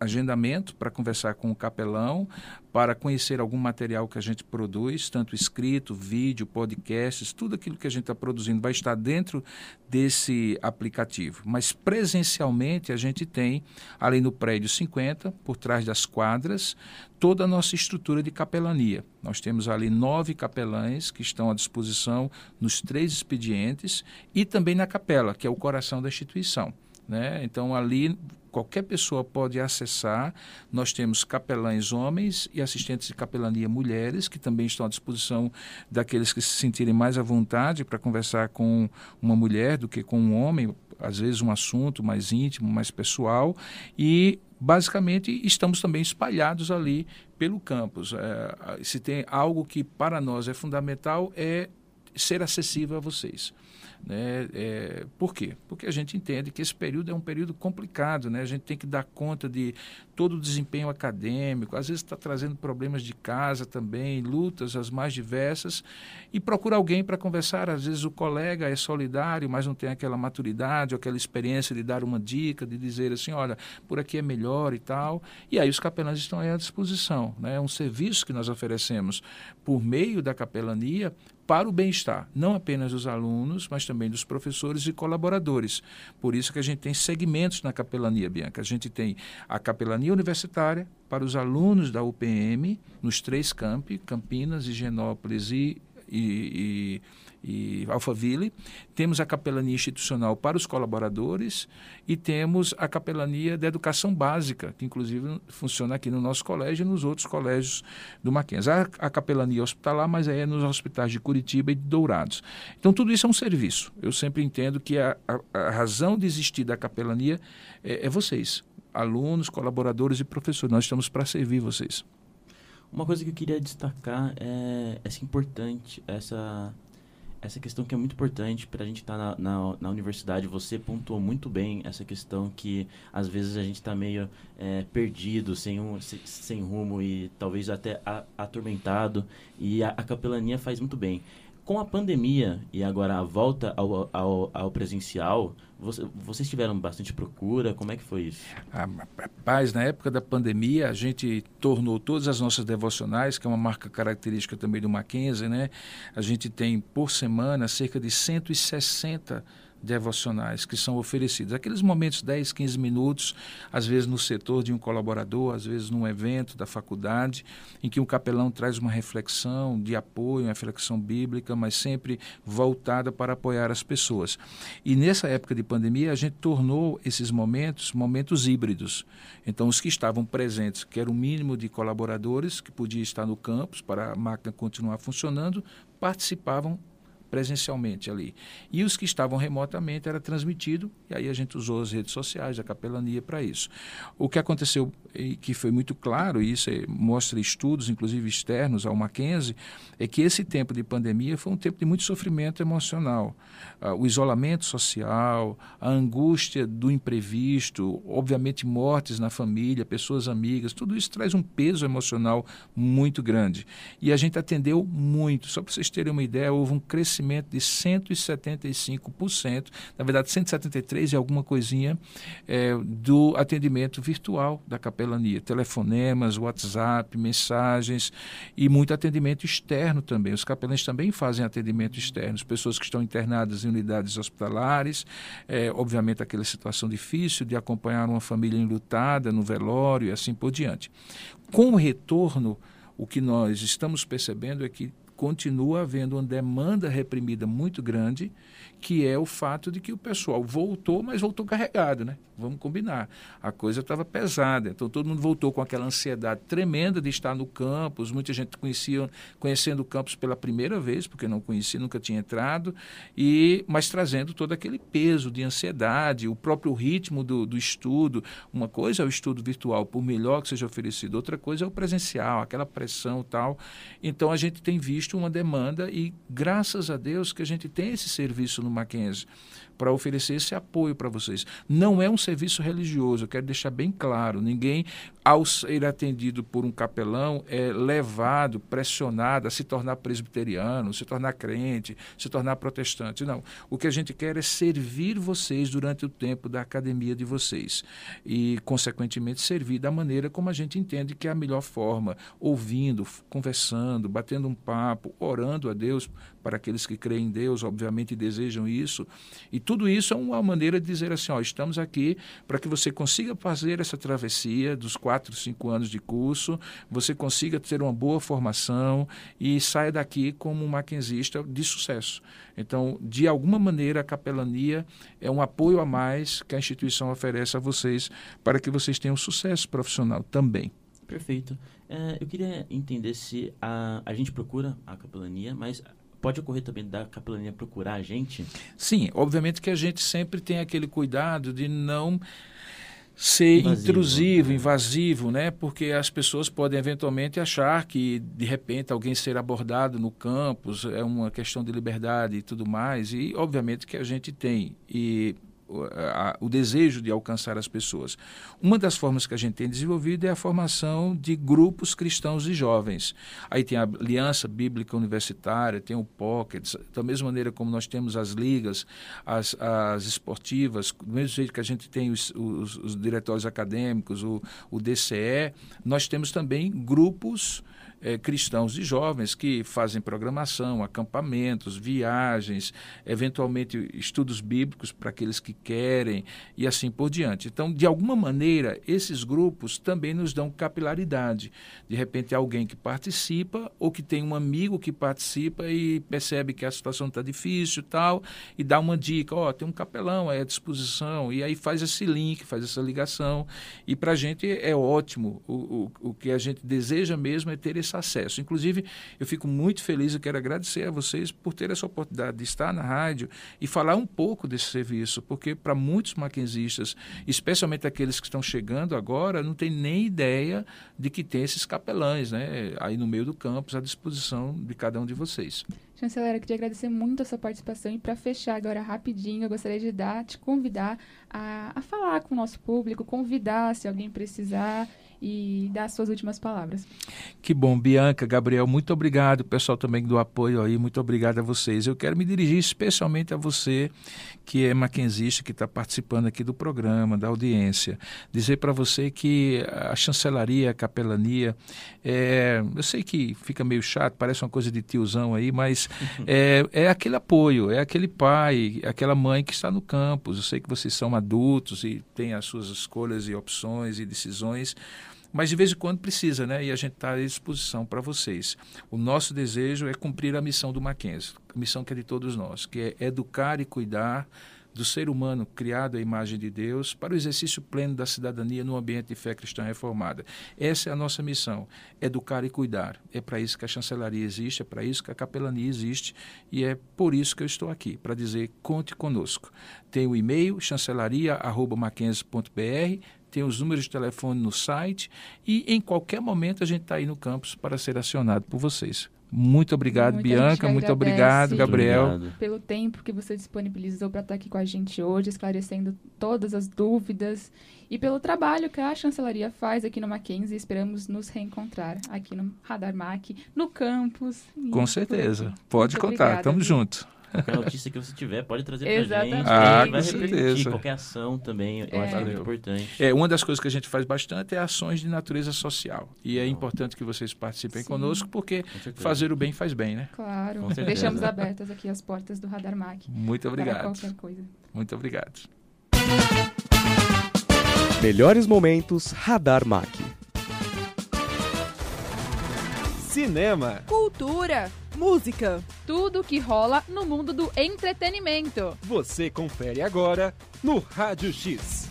agendamento para conversar com o capelão, para conhecer algum material que a gente produz, tanto escrito, vídeo, podcasts, tudo aquilo que a gente está produzindo vai estar dentro desse aplicativo. Mas presencialmente a gente tem, além do prédio 50, por trás das quadras, toda a nossa estrutura de capelania. Nós temos ali nove capelães que estão à disposição nos três expedientes e também na capela, que é o coração da instituição. Né? Então, ali qualquer pessoa pode acessar. Nós temos capelães homens e assistentes de capelania mulheres, que também estão à disposição daqueles que se sentirem mais à vontade para conversar com uma mulher do que com um homem, às vezes um assunto mais íntimo, mais pessoal. E basicamente estamos também espalhados ali pelo campus. É, se tem algo que para nós é fundamental é ser acessível a vocês. Né? É, por quê? Porque a gente entende que esse período é um período complicado, né? a gente tem que dar conta de todo o desempenho acadêmico, às vezes está trazendo problemas de casa também, lutas as mais diversas, e procura alguém para conversar. Às vezes o colega é solidário, mas não tem aquela maturidade, aquela experiência de dar uma dica, de dizer assim: olha, por aqui é melhor e tal. E aí os capelães estão à disposição. Né? É um serviço que nós oferecemos por meio da capelania para o bem-estar, não apenas dos alunos, mas também dos professores e colaboradores. Por isso que a gente tem segmentos na capelania, Bianca. A gente tem a capelania universitária para os alunos da UPM, nos três campi, Campinas, Higienópolis e, e, e e Alphaville, temos a capelania institucional para os colaboradores e temos a capelania da educação básica, que inclusive funciona aqui no nosso colégio e nos outros colégios do Mackenzie. A, a capelania hospitalar, mas é nos hospitais de Curitiba e de Dourados. Então, tudo isso é um serviço. Eu sempre entendo que a, a, a razão de existir da capelania é, é vocês, alunos, colaboradores e professores. Nós estamos para servir vocês. Uma coisa que eu queria destacar é essa importante, essa essa questão que é muito importante para a gente estar tá na, na, na, universidade. Você pontuou muito bem essa questão que às vezes a gente está meio é, perdido, sem, um, sem, sem, rumo e talvez até a, atormentado. E a, a capelania faz muito bem. Com a pandemia e agora a volta ao, ao, ao presencial, você, vocês tiveram bastante procura? Como é que foi isso? Ah, rapaz, na época da pandemia, a gente tornou todas as nossas devocionais, que é uma marca característica também do Mackenzie, né? A gente tem por semana cerca de 160 devocionais que são oferecidos. Aqueles momentos, 10, 15 minutos, às vezes no setor de um colaborador, às vezes num evento da faculdade, em que um capelão traz uma reflexão de apoio, uma reflexão bíblica, mas sempre voltada para apoiar as pessoas. E nessa época de pandemia, a gente tornou esses momentos momentos híbridos. Então, os que estavam presentes, que era o mínimo de colaboradores que podia estar no campus para a máquina continuar funcionando, participavam presencialmente ali. E os que estavam remotamente era transmitido, e aí a gente usou as redes sociais, a capelania para isso. O que aconteceu, e que foi muito claro, e isso é, mostra estudos, inclusive externos ao Mackenzie, é que esse tempo de pandemia foi um tempo de muito sofrimento emocional. Uh, o isolamento social, a angústia do imprevisto, obviamente mortes na família, pessoas amigas, tudo isso traz um peso emocional muito grande. E a gente atendeu muito. Só para vocês terem uma ideia, houve um crescimento crescimento de 175%, na verdade 173 e alguma coisinha, é, do atendimento virtual da capelania. Telefonemas, WhatsApp, mensagens e muito atendimento externo também. Os capelães também fazem atendimento externo, pessoas que estão internadas em unidades hospitalares, é, obviamente aquela situação difícil de acompanhar uma família enlutada no velório e assim por diante. Com o retorno, o que nós estamos percebendo é que continua havendo uma demanda reprimida muito grande, que é o fato de que o pessoal voltou, mas voltou carregado, né? Vamos combinar. A coisa estava pesada, então todo mundo voltou com aquela ansiedade tremenda de estar no campus, muita gente conhecia, conhecendo o campus pela primeira vez, porque não conhecia, nunca tinha entrado, e mas trazendo todo aquele peso de ansiedade, o próprio ritmo do, do estudo. Uma coisa é o estudo virtual, por melhor que seja oferecido, outra coisa é o presencial, aquela pressão tal. Então a gente tem visto uma demanda e graças a Deus que a gente tem esse serviço no Mackenzie para oferecer esse apoio para vocês. Não é um serviço religioso, eu quero deixar bem claro. Ninguém, ao ser atendido por um capelão, é levado, pressionado a se tornar presbiteriano, se tornar crente, se tornar protestante. Não. O que a gente quer é servir vocês durante o tempo da academia de vocês e, consequentemente, servir da maneira como a gente entende que é a melhor forma, ouvindo, conversando, batendo um papo, orando a Deus para aqueles que creem em Deus, obviamente desejam isso. E tudo isso é uma maneira de dizer assim: ó, estamos aqui para que você consiga fazer essa travessia dos quatro, cinco anos de curso, você consiga ter uma boa formação e saia daqui como um maquinzista de sucesso. Então, de alguma maneira, a capelania é um apoio a mais que a instituição oferece a vocês para que vocês tenham sucesso profissional também. Perfeito. É, eu queria entender se a, a gente procura a capelania, mas pode ocorrer também da capelania procurar a gente? Sim, obviamente que a gente sempre tem aquele cuidado de não ser invasivo, intrusivo, né? invasivo, né? Porque as pessoas podem eventualmente achar que de repente alguém ser abordado no campus é uma questão de liberdade e tudo mais, e obviamente que a gente tem e a, o desejo de alcançar as pessoas. Uma das formas que a gente tem desenvolvido é a formação de grupos cristãos e jovens. Aí tem a Aliança Bíblica Universitária, tem o Pockets, da mesma maneira como nós temos as ligas, as, as esportivas, do mesmo jeito que a gente tem os, os, os diretórios acadêmicos, o, o DCE, nós temos também grupos é, cristãos e jovens que fazem programação, acampamentos, viagens, eventualmente estudos bíblicos para aqueles que querem e assim por diante. Então, de alguma maneira, esses grupos também nos dão capilaridade. De repente, alguém que participa ou que tem um amigo que participa e percebe que a situação está difícil tal, e dá uma dica: ó, oh, tem um capelão aí à disposição, e aí faz esse link, faz essa ligação. E para a gente é ótimo. O, o, o que a gente deseja mesmo é ter esse esse acesso. Inclusive, eu fico muito feliz e quero agradecer a vocês por ter essa oportunidade de estar na rádio e falar um pouco desse serviço, porque para muitos maquinzistas, especialmente aqueles que estão chegando agora, não tem nem ideia de que tem esses capelães né, aí no meio do campus à disposição de cada um de vocês. Chanceler, eu queria agradecer muito a sua participação e para fechar agora rapidinho, eu gostaria de dar, te convidar a, a falar com o nosso público, convidar se alguém precisar e dar as suas últimas palavras. Que bom, Bianca, Gabriel, muito obrigado, pessoal também do apoio aí, muito obrigado a vocês. Eu quero me dirigir especialmente a você que é maquenzista, que está participando aqui do programa, da audiência. Dizer para você que a chancelaria, a capelania, é, eu sei que fica meio chato, parece uma coisa de tiozão aí, mas é, é aquele apoio, é aquele pai, aquela mãe que está no campus. Eu sei que vocês são adultos e têm as suas escolhas e opções e decisões, mas de vez em quando precisa, né? E a gente está à disposição para vocês. O nosso desejo é cumprir a missão do Mackenzie, a missão que é de todos nós, que é educar e cuidar do ser humano criado à imagem de Deus para o exercício pleno da cidadania no ambiente de fé cristã reformada. Essa é a nossa missão, educar e cuidar. É para isso que a chancelaria existe, é para isso que a capelania existe e é por isso que eu estou aqui, para dizer conte conosco. Tem o e-mail chancelaria@mackenzie.br, tem os números de telefone no site e em qualquer momento a gente está aí no campus para ser acionado por vocês. Muito obrigado, Muita Bianca. Muito obrigado, Gabriel. Obrigado. Pelo tempo que você disponibilizou para estar aqui com a gente hoje, esclarecendo todas as dúvidas e pelo trabalho que a chancelaria faz aqui no Mackenzie. Esperamos nos reencontrar aqui no Radar Mac, no campus. Com certeza. Pode Muito contar. Obrigada, Tamo junto. Qualquer notícia que você tiver, pode trazer para Exatamente. gente. Ah, vai certeza. Qualquer ação também, eu é. acho que é muito importante. É, uma das coisas que a gente faz bastante é ações de natureza social. E é importante que vocês participem Sim. conosco, porque fazer o bem faz bem, né? Claro. Deixamos abertas aqui as portas do Radar Mac. Muito obrigado. Para qualquer coisa. Muito obrigado. Melhores momentos Radar Mac. Cinema. Cultura música, tudo que rola no mundo do entretenimento. Você confere agora no Rádio X.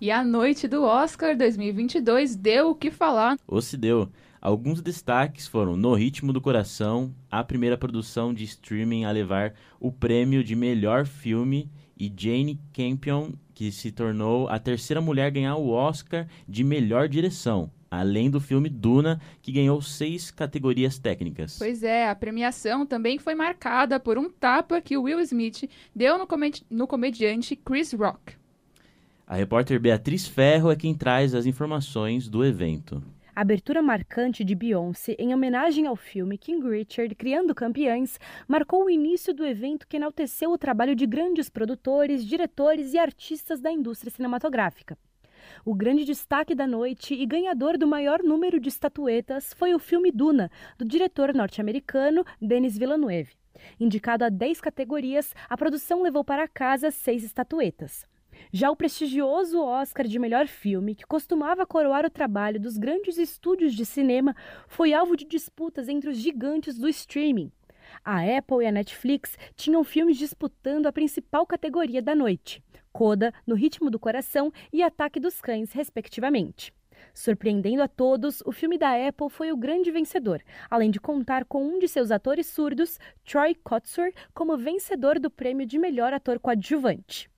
E a noite do Oscar 2022 deu o que falar. Ou se deu. Alguns destaques foram No Ritmo do Coração, a primeira produção de streaming a levar o prêmio de melhor filme, e Jane Campion que se tornou a terceira mulher a ganhar o Oscar de melhor direção. além do filme Duna, que ganhou seis categorias técnicas. Pois é, a premiação também foi marcada por um tapa que Will Smith deu no, comedi no comediante Chris Rock. A repórter Beatriz Ferro é quem traz as informações do evento. Abertura marcante de Beyoncé, em homenagem ao filme King Richard Criando Campeões, marcou o início do evento que enalteceu o trabalho de grandes produtores, diretores e artistas da indústria cinematográfica. O grande destaque da noite e ganhador do maior número de estatuetas foi o filme Duna, do diretor norte-americano Denis Villeneuve. Indicado a 10 categorias, a produção levou para casa seis estatuetas. Já o prestigioso Oscar de melhor filme, que costumava coroar o trabalho dos grandes estúdios de cinema, foi alvo de disputas entre os gigantes do streaming. A Apple e a Netflix tinham filmes disputando a principal categoria da noite: Coda, No Ritmo do Coração e Ataque dos Cães, respectivamente. Surpreendendo a todos, o filme da Apple foi o grande vencedor, além de contar com um de seus atores surdos, Troy Kotsur, como vencedor do prêmio de melhor ator coadjuvante.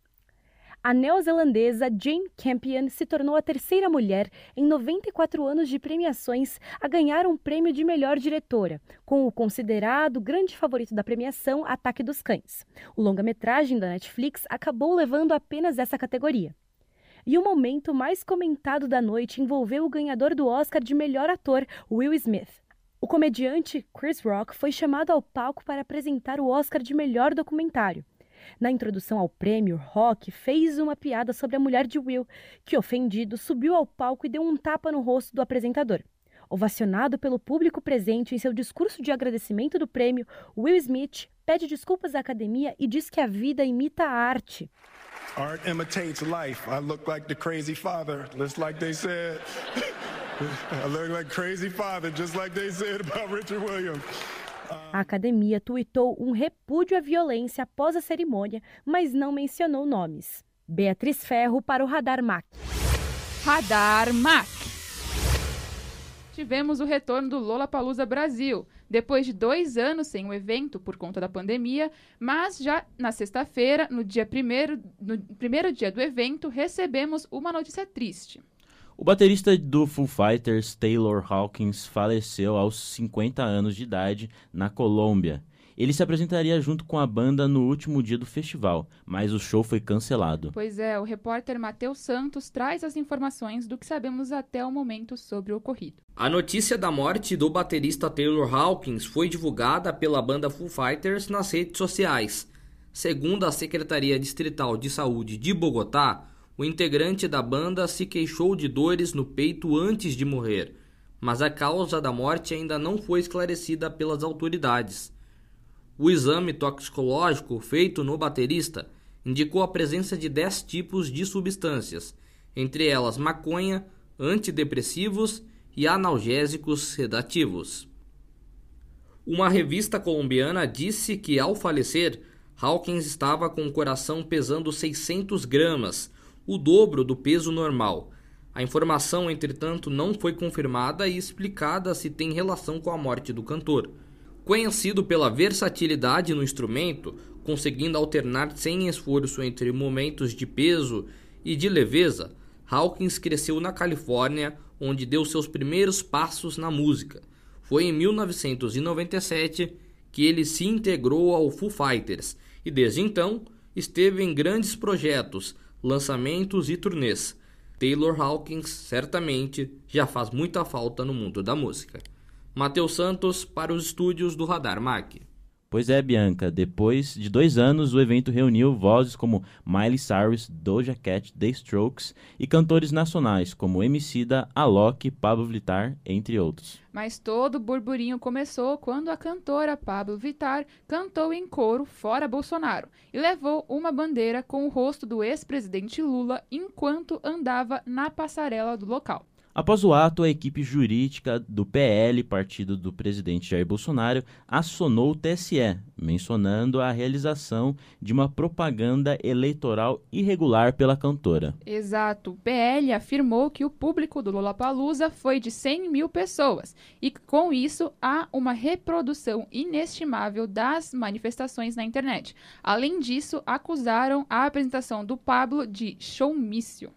A neozelandesa Jane Campion se tornou a terceira mulher em 94 anos de premiações a ganhar um prêmio de melhor diretora, com o considerado grande favorito da premiação Ataque dos Cães. O longa-metragem da Netflix acabou levando apenas essa categoria. E o momento mais comentado da noite envolveu o ganhador do Oscar de melhor ator, Will Smith. O comediante Chris Rock foi chamado ao palco para apresentar o Oscar de melhor documentário. Na introdução ao prêmio, Rock fez uma piada sobre a mulher de Will, que, ofendido, subiu ao palco e deu um tapa no rosto do apresentador. Ovacionado pelo público presente em seu discurso de agradecimento do prêmio, Will Smith pede desculpas à academia e diz que a vida imita a arte. Art imitates life. I look like the crazy father, just like they said. I look like crazy father, just like they said about Richard Williams. A academia tuitou um repúdio à violência após a cerimônia, mas não mencionou nomes. Beatriz Ferro para o Radar Mac. Radar Mac. Tivemos o retorno do Lollapalooza Brasil, depois de dois anos sem o evento por conta da pandemia, mas já na sexta-feira, no dia primeiro, no primeiro dia do evento, recebemos uma notícia triste. O baterista do Foo Fighters, Taylor Hawkins, faleceu aos 50 anos de idade na Colômbia. Ele se apresentaria junto com a banda no último dia do festival, mas o show foi cancelado. Pois é, o repórter Matheus Santos traz as informações do que sabemos até o momento sobre o ocorrido. A notícia da morte do baterista Taylor Hawkins foi divulgada pela banda Foo Fighters nas redes sociais. Segundo a Secretaria Distrital de Saúde de Bogotá, o integrante da banda se queixou de dores no peito antes de morrer, mas a causa da morte ainda não foi esclarecida pelas autoridades. O exame toxicológico feito no baterista indicou a presença de 10 tipos de substâncias, entre elas maconha, antidepressivos e analgésicos sedativos. Uma revista colombiana disse que, ao falecer, Hawkins estava com o coração pesando 600 gramas, o dobro do peso normal. A informação, entretanto, não foi confirmada e explicada se tem relação com a morte do cantor. Conhecido pela versatilidade no instrumento, conseguindo alternar sem esforço entre momentos de peso e de leveza, Hawkins cresceu na Califórnia, onde deu seus primeiros passos na música. Foi em 1997 que ele se integrou ao Foo Fighters e desde então esteve em grandes projetos, lançamentos e turnês. Taylor Hawkins certamente já faz muita falta no mundo da música. Matheus Santos para os estúdios do Radar Mac. Pois é, Bianca, depois de dois anos, o evento reuniu vozes como Miley Cyrus, Doja Cat, The Strokes e cantores nacionais como Emicida, Alok, Pablo Vittar, entre outros. Mas todo o burburinho começou quando a cantora Pablo Vittar cantou em coro fora Bolsonaro e levou uma bandeira com o rosto do ex-presidente Lula enquanto andava na passarela do local. Após o ato, a equipe jurídica do PL, partido do presidente Jair Bolsonaro, acionou o TSE, mencionando a realização de uma propaganda eleitoral irregular pela cantora. Exato. O PL afirmou que o público do Lollapalooza foi de 100 mil pessoas e, com isso, há uma reprodução inestimável das manifestações na internet. Além disso, acusaram a apresentação do Pablo de showmício.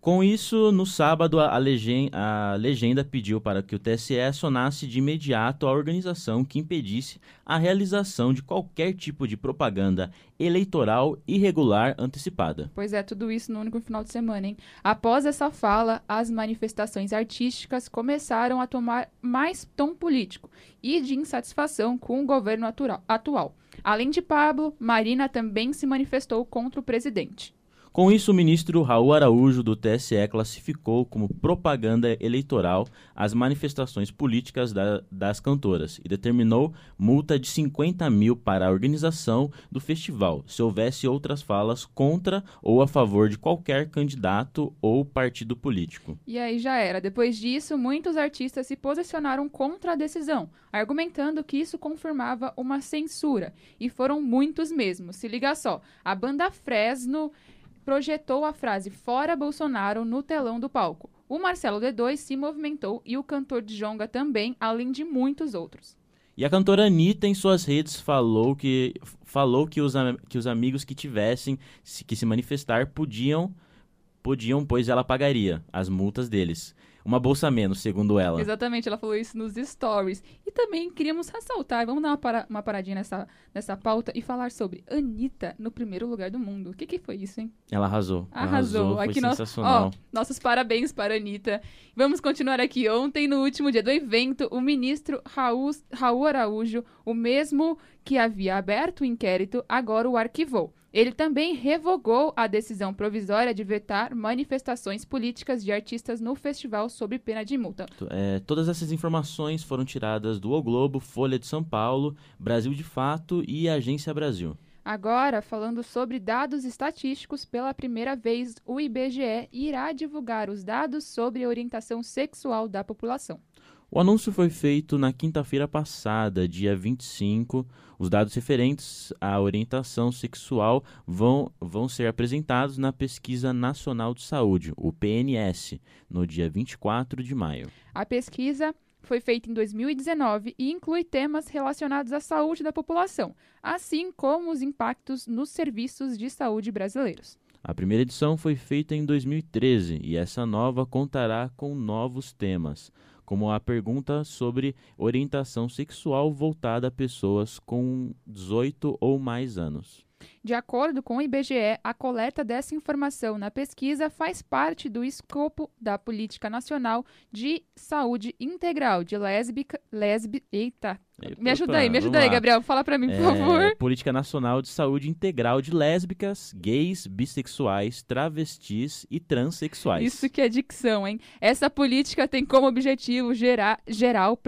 Com isso, no sábado, a legenda, a legenda, pediu para que o TSE acionasse de imediato a organização que impedisse a realização de qualquer tipo de propaganda eleitoral irregular antecipada. Pois é, tudo isso no único final de semana, hein? Após essa fala, as manifestações artísticas começaram a tomar mais tom político e de insatisfação com o governo atual. Além de Pablo, Marina também se manifestou contra o presidente. Com isso, o ministro Raul Araújo, do TSE, classificou como propaganda eleitoral as manifestações políticas da, das cantoras e determinou multa de 50 mil para a organização do festival, se houvesse outras falas contra ou a favor de qualquer candidato ou partido político. E aí já era. Depois disso, muitos artistas se posicionaram contra a decisão, argumentando que isso confirmava uma censura. E foram muitos mesmo. Se liga só, a banda Fresno projetou a frase Fora Bolsonaro no telão do palco. O Marcelo D2 se movimentou e o cantor Djonga também, além de muitos outros. E a cantora Anitta, em suas redes, falou que, falou que, os, que os amigos que tivessem que se manifestar podiam, podiam, pois ela pagaria as multas deles uma bolsa menos, segundo ela. Exatamente, ela falou isso nos stories. E também queríamos ressaltar, vamos dar uma, para, uma paradinha nessa, nessa pauta e falar sobre Anitta no primeiro lugar do mundo. O que, que foi isso, hein? Ela arrasou. Arrasou. arrasou aqui sensacional. ó, nossos parabéns para a Anitta. Vamos continuar aqui. Ontem, no último dia do evento, o ministro Raul, Raul Araújo, o mesmo que havia aberto o inquérito, agora o arquivou. Ele também revogou a decisão provisória de vetar manifestações políticas de artistas no festival sob pena de multa. É, todas essas informações foram tiradas do O Globo, Folha de São Paulo, Brasil de Fato e Agência Brasil. Agora, falando sobre dados estatísticos, pela primeira vez o IBGE irá divulgar os dados sobre a orientação sexual da população. O anúncio foi feito na quinta-feira passada, dia 25. Os dados referentes à orientação sexual vão, vão ser apresentados na Pesquisa Nacional de Saúde, o PNS, no dia 24 de maio. A pesquisa foi feita em 2019 e inclui temas relacionados à saúde da população, assim como os impactos nos serviços de saúde brasileiros. A primeira edição foi feita em 2013 e essa nova contará com novos temas como a pergunta sobre orientação sexual voltada a pessoas com 18 ou mais anos. De acordo com o IBGE, a coleta dessa informação na pesquisa faz parte do escopo da Política Nacional de Saúde Integral de Lésbica. Lesbi, eita, me ajuda aí, me ajuda aí, Gabriel. Fala para mim, por é, favor. Política Nacional de Saúde Integral de Lésbicas, Gays, Bissexuais, Travestis e Transsexuais. Isso que é dicção, hein? Essa política tem como objetivo gerar, geral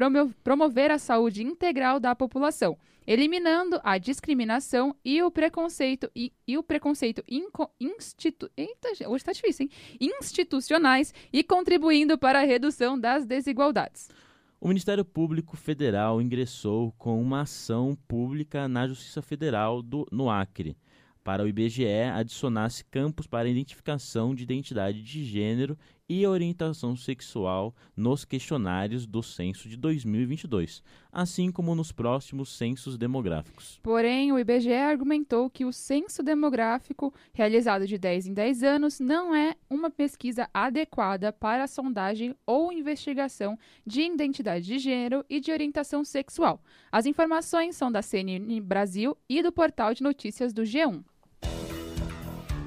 promover a saúde integral da população eliminando a discriminação e o preconceito e, e o preconceito institu, eita, hoje tá difícil, hein? institucionais e contribuindo para a redução das desigualdades. O Ministério Público Federal ingressou com uma ação pública na Justiça Federal do, no Acre para o IBGE adicionasse campos para identificação de identidade de gênero e orientação sexual nos questionários do censo de 2022, assim como nos próximos censos demográficos. Porém, o IBGE argumentou que o censo demográfico, realizado de 10 em 10 anos, não é uma pesquisa adequada para a sondagem ou investigação de identidade de gênero e de orientação sexual. As informações são da CNN Brasil e do portal de notícias do G1.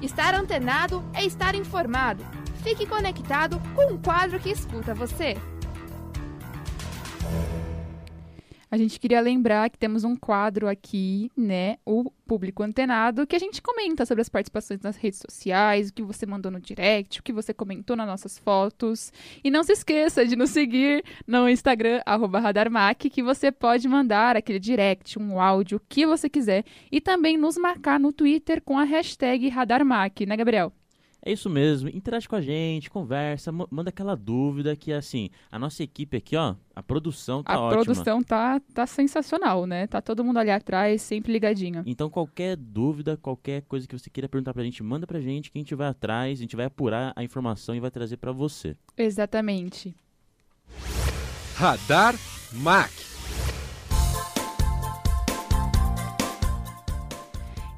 Estar antenado é estar informado. Fique conectado com um quadro que escuta você. A gente queria lembrar que temos um quadro aqui, né? O Público Antenado, que a gente comenta sobre as participações nas redes sociais, o que você mandou no direct, o que você comentou nas nossas fotos. E não se esqueça de nos seguir no Instagram, Radarmac, que você pode mandar aquele direct, um áudio, o que você quiser. E também nos marcar no Twitter com a hashtag Radarmac, né, Gabriel? É isso mesmo, interage com a gente, conversa, manda aquela dúvida que, assim, a nossa equipe aqui, ó, a produção tá a ótima. A produção tá, tá sensacional, né? Tá todo mundo ali atrás, sempre ligadinho. Então, qualquer dúvida, qualquer coisa que você queira perguntar pra gente, manda pra gente que a gente vai atrás, a gente vai apurar a informação e vai trazer para você. Exatamente. Radar Mac.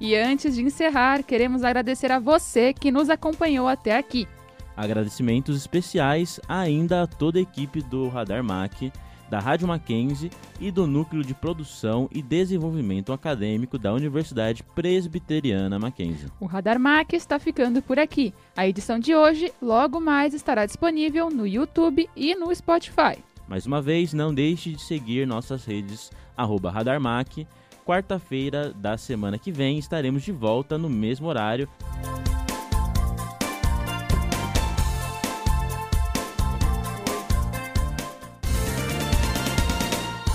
E antes de encerrar, queremos agradecer a você que nos acompanhou até aqui. Agradecimentos especiais ainda a toda a equipe do Radar Mac, da Rádio Mackenzie e do Núcleo de Produção e Desenvolvimento Acadêmico da Universidade Presbiteriana Mackenzie. O Radar Mac está ficando por aqui. A edição de hoje logo mais estará disponível no YouTube e no Spotify. Mais uma vez, não deixe de seguir nossas redes arroba RadarMac. Quarta-feira da semana que vem estaremos de volta no mesmo horário.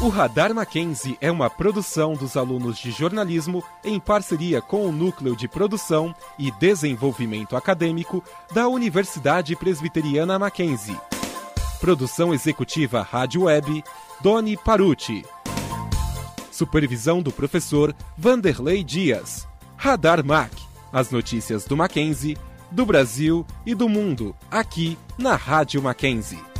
O Radar Mackenzie é uma produção dos alunos de jornalismo em parceria com o Núcleo de Produção e Desenvolvimento Acadêmico da Universidade Presbiteriana Mackenzie. Produção executiva Rádio Web, Doni Paruti. Supervisão do professor Vanderlei Dias. Radar Mac. As notícias do Mackenzie, do Brasil e do mundo, aqui na Rádio Mackenzie.